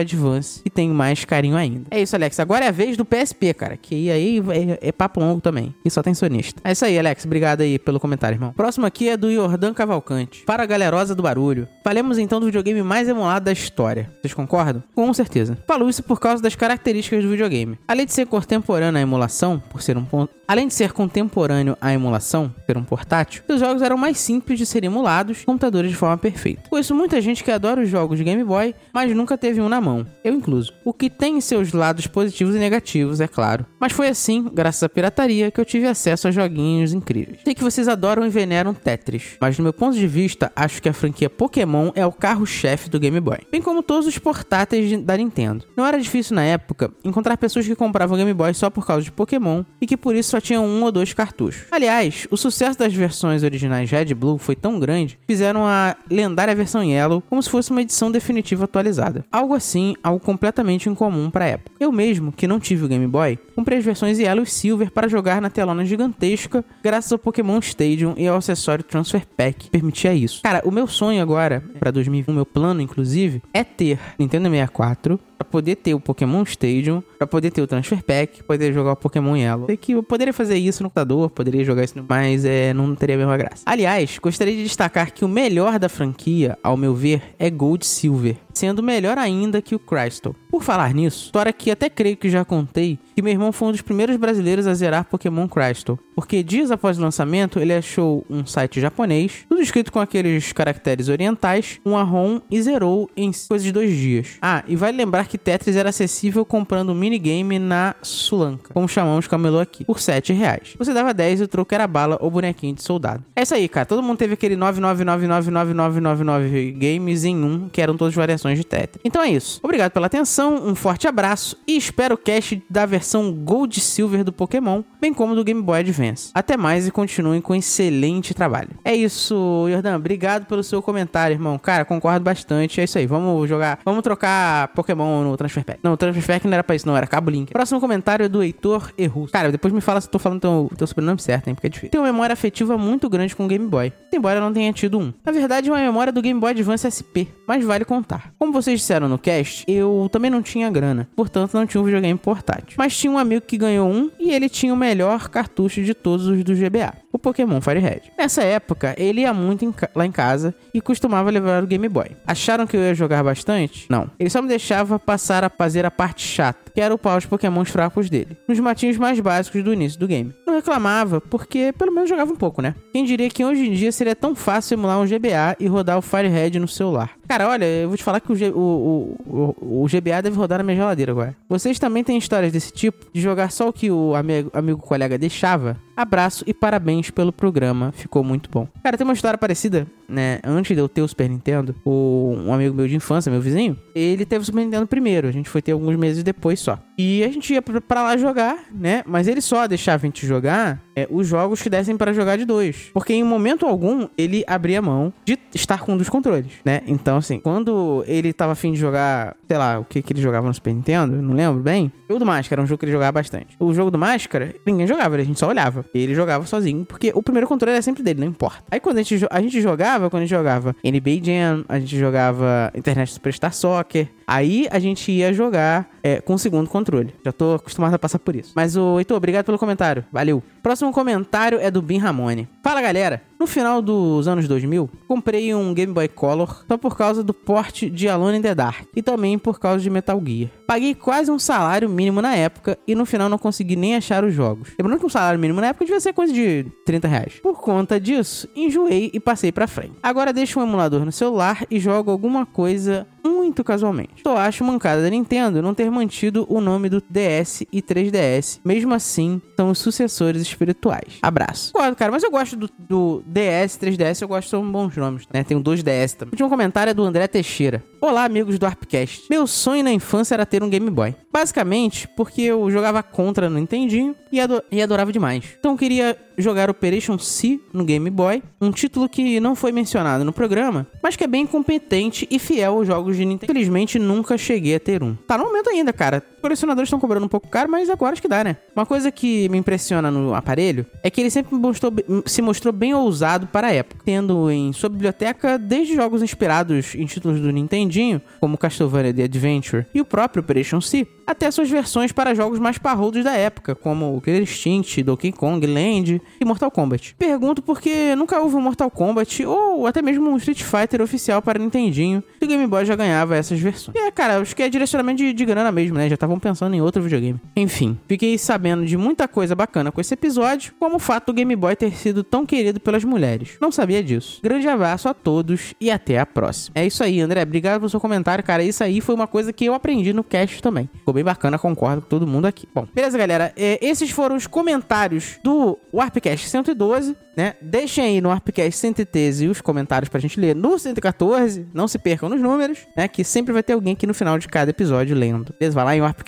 Advance e tenho mais carinho ainda. É isso, Alex. Agora é a vez do PSP, cara, que aí é, é papo longo também. E só tem sonista. É isso aí, Alex. Obrigado aí pelo comentário, irmão. Próximo aqui é do Jordan Cavalcante. Para a galerosa do barulho. Falemos então do videogame mais emulado da história. Vocês concordam? Com certeza. Falo isso por causa das características do videogame. Além de ser contemporâneo à emulação, por ser um ponto. Além de ser contemporâneo à emulação, ser um portátil, os jogos eram mais simples de serem emulados computadores de forma perfeita. Conheço muita gente que adora os jogos de Game Boy, mas nunca teve um na mão, eu incluso. O que tem seus lados positivos e negativos, é claro. Mas foi assim, graças à pirataria, que eu tive acesso a joguinhos incríveis. Sei que vocês adoram e veneram Tetris, mas no meu ponto de vista, acho que a franquia Pokémon é o carro-chefe do Game Boy, bem como todos os portáteis da Nintendo. Não era difícil na época encontrar pessoas que compravam Game Boy só por causa de Pokémon e que por isso só tinham um ou dois cartuchos. Aliás, o sucesso das versões originais Red e Blue foi tão grande que fizeram a lendária versão Yellow como se fosse uma edição definitiva atualizada. Algo assim, algo completamente incomum para época. Eu mesmo, que não tive o Game Boy, comprei as versões Yellow e Silver para jogar na telona gigantesca graças ao Pokémon Stadium e ao acessório Transfer Pack que permitia isso. Cara, o meu sonho agora, para 2001, meu plano inclusive, é ter Nintendo 64 para poder ter o Pokémon Stadium, para poder ter o Transfer Pack, poder jogar o Pokémon Yellow. Sei que eu poderia fazer isso no computador, poderia jogar isso, no... mas é, não teria a mesma graça. Aliás, gostaria de destacar que o melhor da franquia, ao meu ver, é Gold Silver, sendo melhor ainda que o Crystal. Por falar nisso, história que até creio que já contei, que meu irmão foi um dos primeiros brasileiros a zerar Pokémon Crystal, porque dias após o lançamento ele achou um site japonês, tudo escrito com aqueles caracteres orientais, um ROM e zerou em coisa de dois dias. Ah, e vale lembrar que Tetris era acessível comprando um minigame na Sulanka, como chamamos camelô aqui, por 7 reais. Você dava 10 e o troco era bala ou bonequinho de soldado. É isso aí, cara. Todo mundo teve aquele 9999999 games em um, que eram todas variações de Tetris. Então é isso. Obrigado pela atenção, um forte abraço e espero o cast da versão Gold Silver do Pokémon, bem como do Game Boy Advance. Até mais e continuem com excelente trabalho. É isso, Jordan. Obrigado pelo seu comentário, irmão. Cara, concordo bastante. É isso aí. Vamos jogar. Vamos trocar Pokémon no Transfer Pack. Não, o Transfer Pack não era pra isso, não. Era Cabo Link. Próximo comentário é do Heitor Errus. Cara, depois me fala se eu tô falando teu, teu sobrenome certo, hein? Porque é difícil. Tenho uma memória afetiva muito grande com o Game Boy. Embora não tenha tido um. Na verdade, é uma memória do Game Boy Advance SP. Mas vale contar. Como vocês disseram no cast, eu também não tinha grana. Portanto, não tinha um videogame portátil. Mas tinha um amigo que ganhou um e ele tinha o melhor cartucho de todos os do GBA. O Pokémon Fire Red. Nessa época, ele ia muito em lá em casa e costumava levar o Game Boy. Acharam que eu ia jogar bastante? Não. Ele só me deixava passar a fazer a parte chata, que era upar os Pokémons fracos dele, nos matinhos mais básicos do início do game. Não reclamava, porque pelo menos jogava um pouco, né? Quem diria que hoje em dia seria tão fácil emular um GBA e rodar o Fire Red no celular? Cara, olha, eu vou te falar que o, G, o, o, o, GBA deve rodar na minha geladeira agora. Vocês também têm histórias desse tipo? De jogar só o que o amigo, amigo colega deixava? Abraço e parabéns pelo programa, ficou muito bom. Cara, tem uma história parecida, né? Antes de eu ter o Super Nintendo, o, um amigo meu de infância, meu vizinho, ele teve o Super Nintendo primeiro. A gente foi ter alguns meses depois só. E a gente ia pra lá jogar, né? Mas ele só deixava a gente jogar é, os jogos que dessem para jogar de dois. Porque em momento algum ele abria mão de estar com um dos controles, né? Então, assim, quando ele tava afim de jogar, sei lá, o que, que ele jogava no Super Nintendo, não lembro bem. O jogo do Máscara era um jogo que ele jogava bastante. O jogo do Máscara, ninguém jogava, a gente só olhava. Ele jogava sozinho, porque o primeiro controle era sempre dele, não importa. Aí quando a gente, a gente jogava, quando a gente jogava NBA Jam, a gente jogava Internet Superstar Soccer, aí a gente ia jogar é, com o segundo controle. Já tô acostumado a passar por isso. Mas o Heitor, obrigado pelo comentário. Valeu. Próximo comentário é do Bin Ramone. Fala galera, no final dos anos 2000, comprei um Game Boy Color só por causa do porte de Alone in the Dark e também por causa de Metal Gear. Paguei quase um salário mínimo na época e no final não consegui nem achar os jogos. Lembrando que um salário mínimo na época devia ser coisa de 30 reais. Por conta disso, enjoei e passei pra frente. Agora deixo um emulador no celular e jogo alguma coisa muito casualmente. Só acho mancada da Nintendo não ter mantido o nome do DS e 3DS. Mesmo assim, são os sucessores espirituais. Abraço. Concordo, cara, mas eu gosto do, do DS, 3DS, eu gosto, são bons nomes, né? Tem um 2DS também. O último comentário é do André Teixeira. Olá, amigos do Arpcast. Meu sonho na infância era ter um Game Boy. Basicamente, porque eu jogava contra no Nintendinho e, ado e adorava demais. Então queria jogar Operation C no Game Boy, um título que não foi mencionado no programa, mas que é bem competente e fiel aos jogos de Nintendo. Infelizmente, nunca cheguei a ter um. Tá no momento ainda, cara. Colecionadores estão cobrando um pouco caro, mas agora acho que dá, né? Uma coisa que me impressiona no aparelho é que ele sempre mostrou, se mostrou bem ousado para a época, tendo em sua biblioteca desde jogos inspirados em títulos do Nintendinho, como Castlevania The Adventure e o próprio Operation C, até suas versões para jogos mais parrudos da época, como Killer Instinct, Donkey Kong Land e Mortal Kombat. Pergunto porque nunca houve um Mortal Kombat ou até mesmo um Street Fighter oficial para Nintendinho e o Game Boy já ganhava essas versões. E é, cara, acho que é direcionamento de, de grana mesmo, né? Já estavam pensando em outro videogame. Enfim, fiquei sabendo de muita coisa bacana com esse episódio, como o fato do Game Boy ter sido tão querido pelas mulheres. Não sabia disso. Grande abraço a todos e até a próxima. É isso aí, André. Obrigado pelo seu comentário, cara. Isso aí foi uma coisa que eu aprendi no cast também. Ficou bem bacana, concordo com todo mundo aqui. Bom, beleza, galera. É, esses foram os comentários do Warpcast 112, né? Deixem aí no Warpcast 113 os comentários pra gente ler no 114. Não se percam nos números, né? Que sempre vai ter alguém aqui no final de cada episódio lendo. Beleza? Vai lá em warpcast.com.br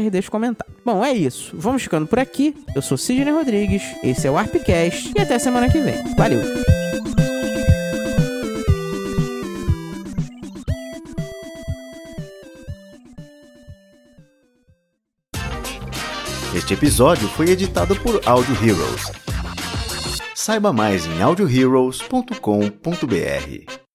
e deixa um comentário. Bom, é isso. Vamos ficando por aqui. Eu sou Sidney Rodrigues, esse é o Warpcast e até semana que vem. Valeu! Este episódio foi editado por Audio Heroes. Saiba mais em audioheroes.com.br.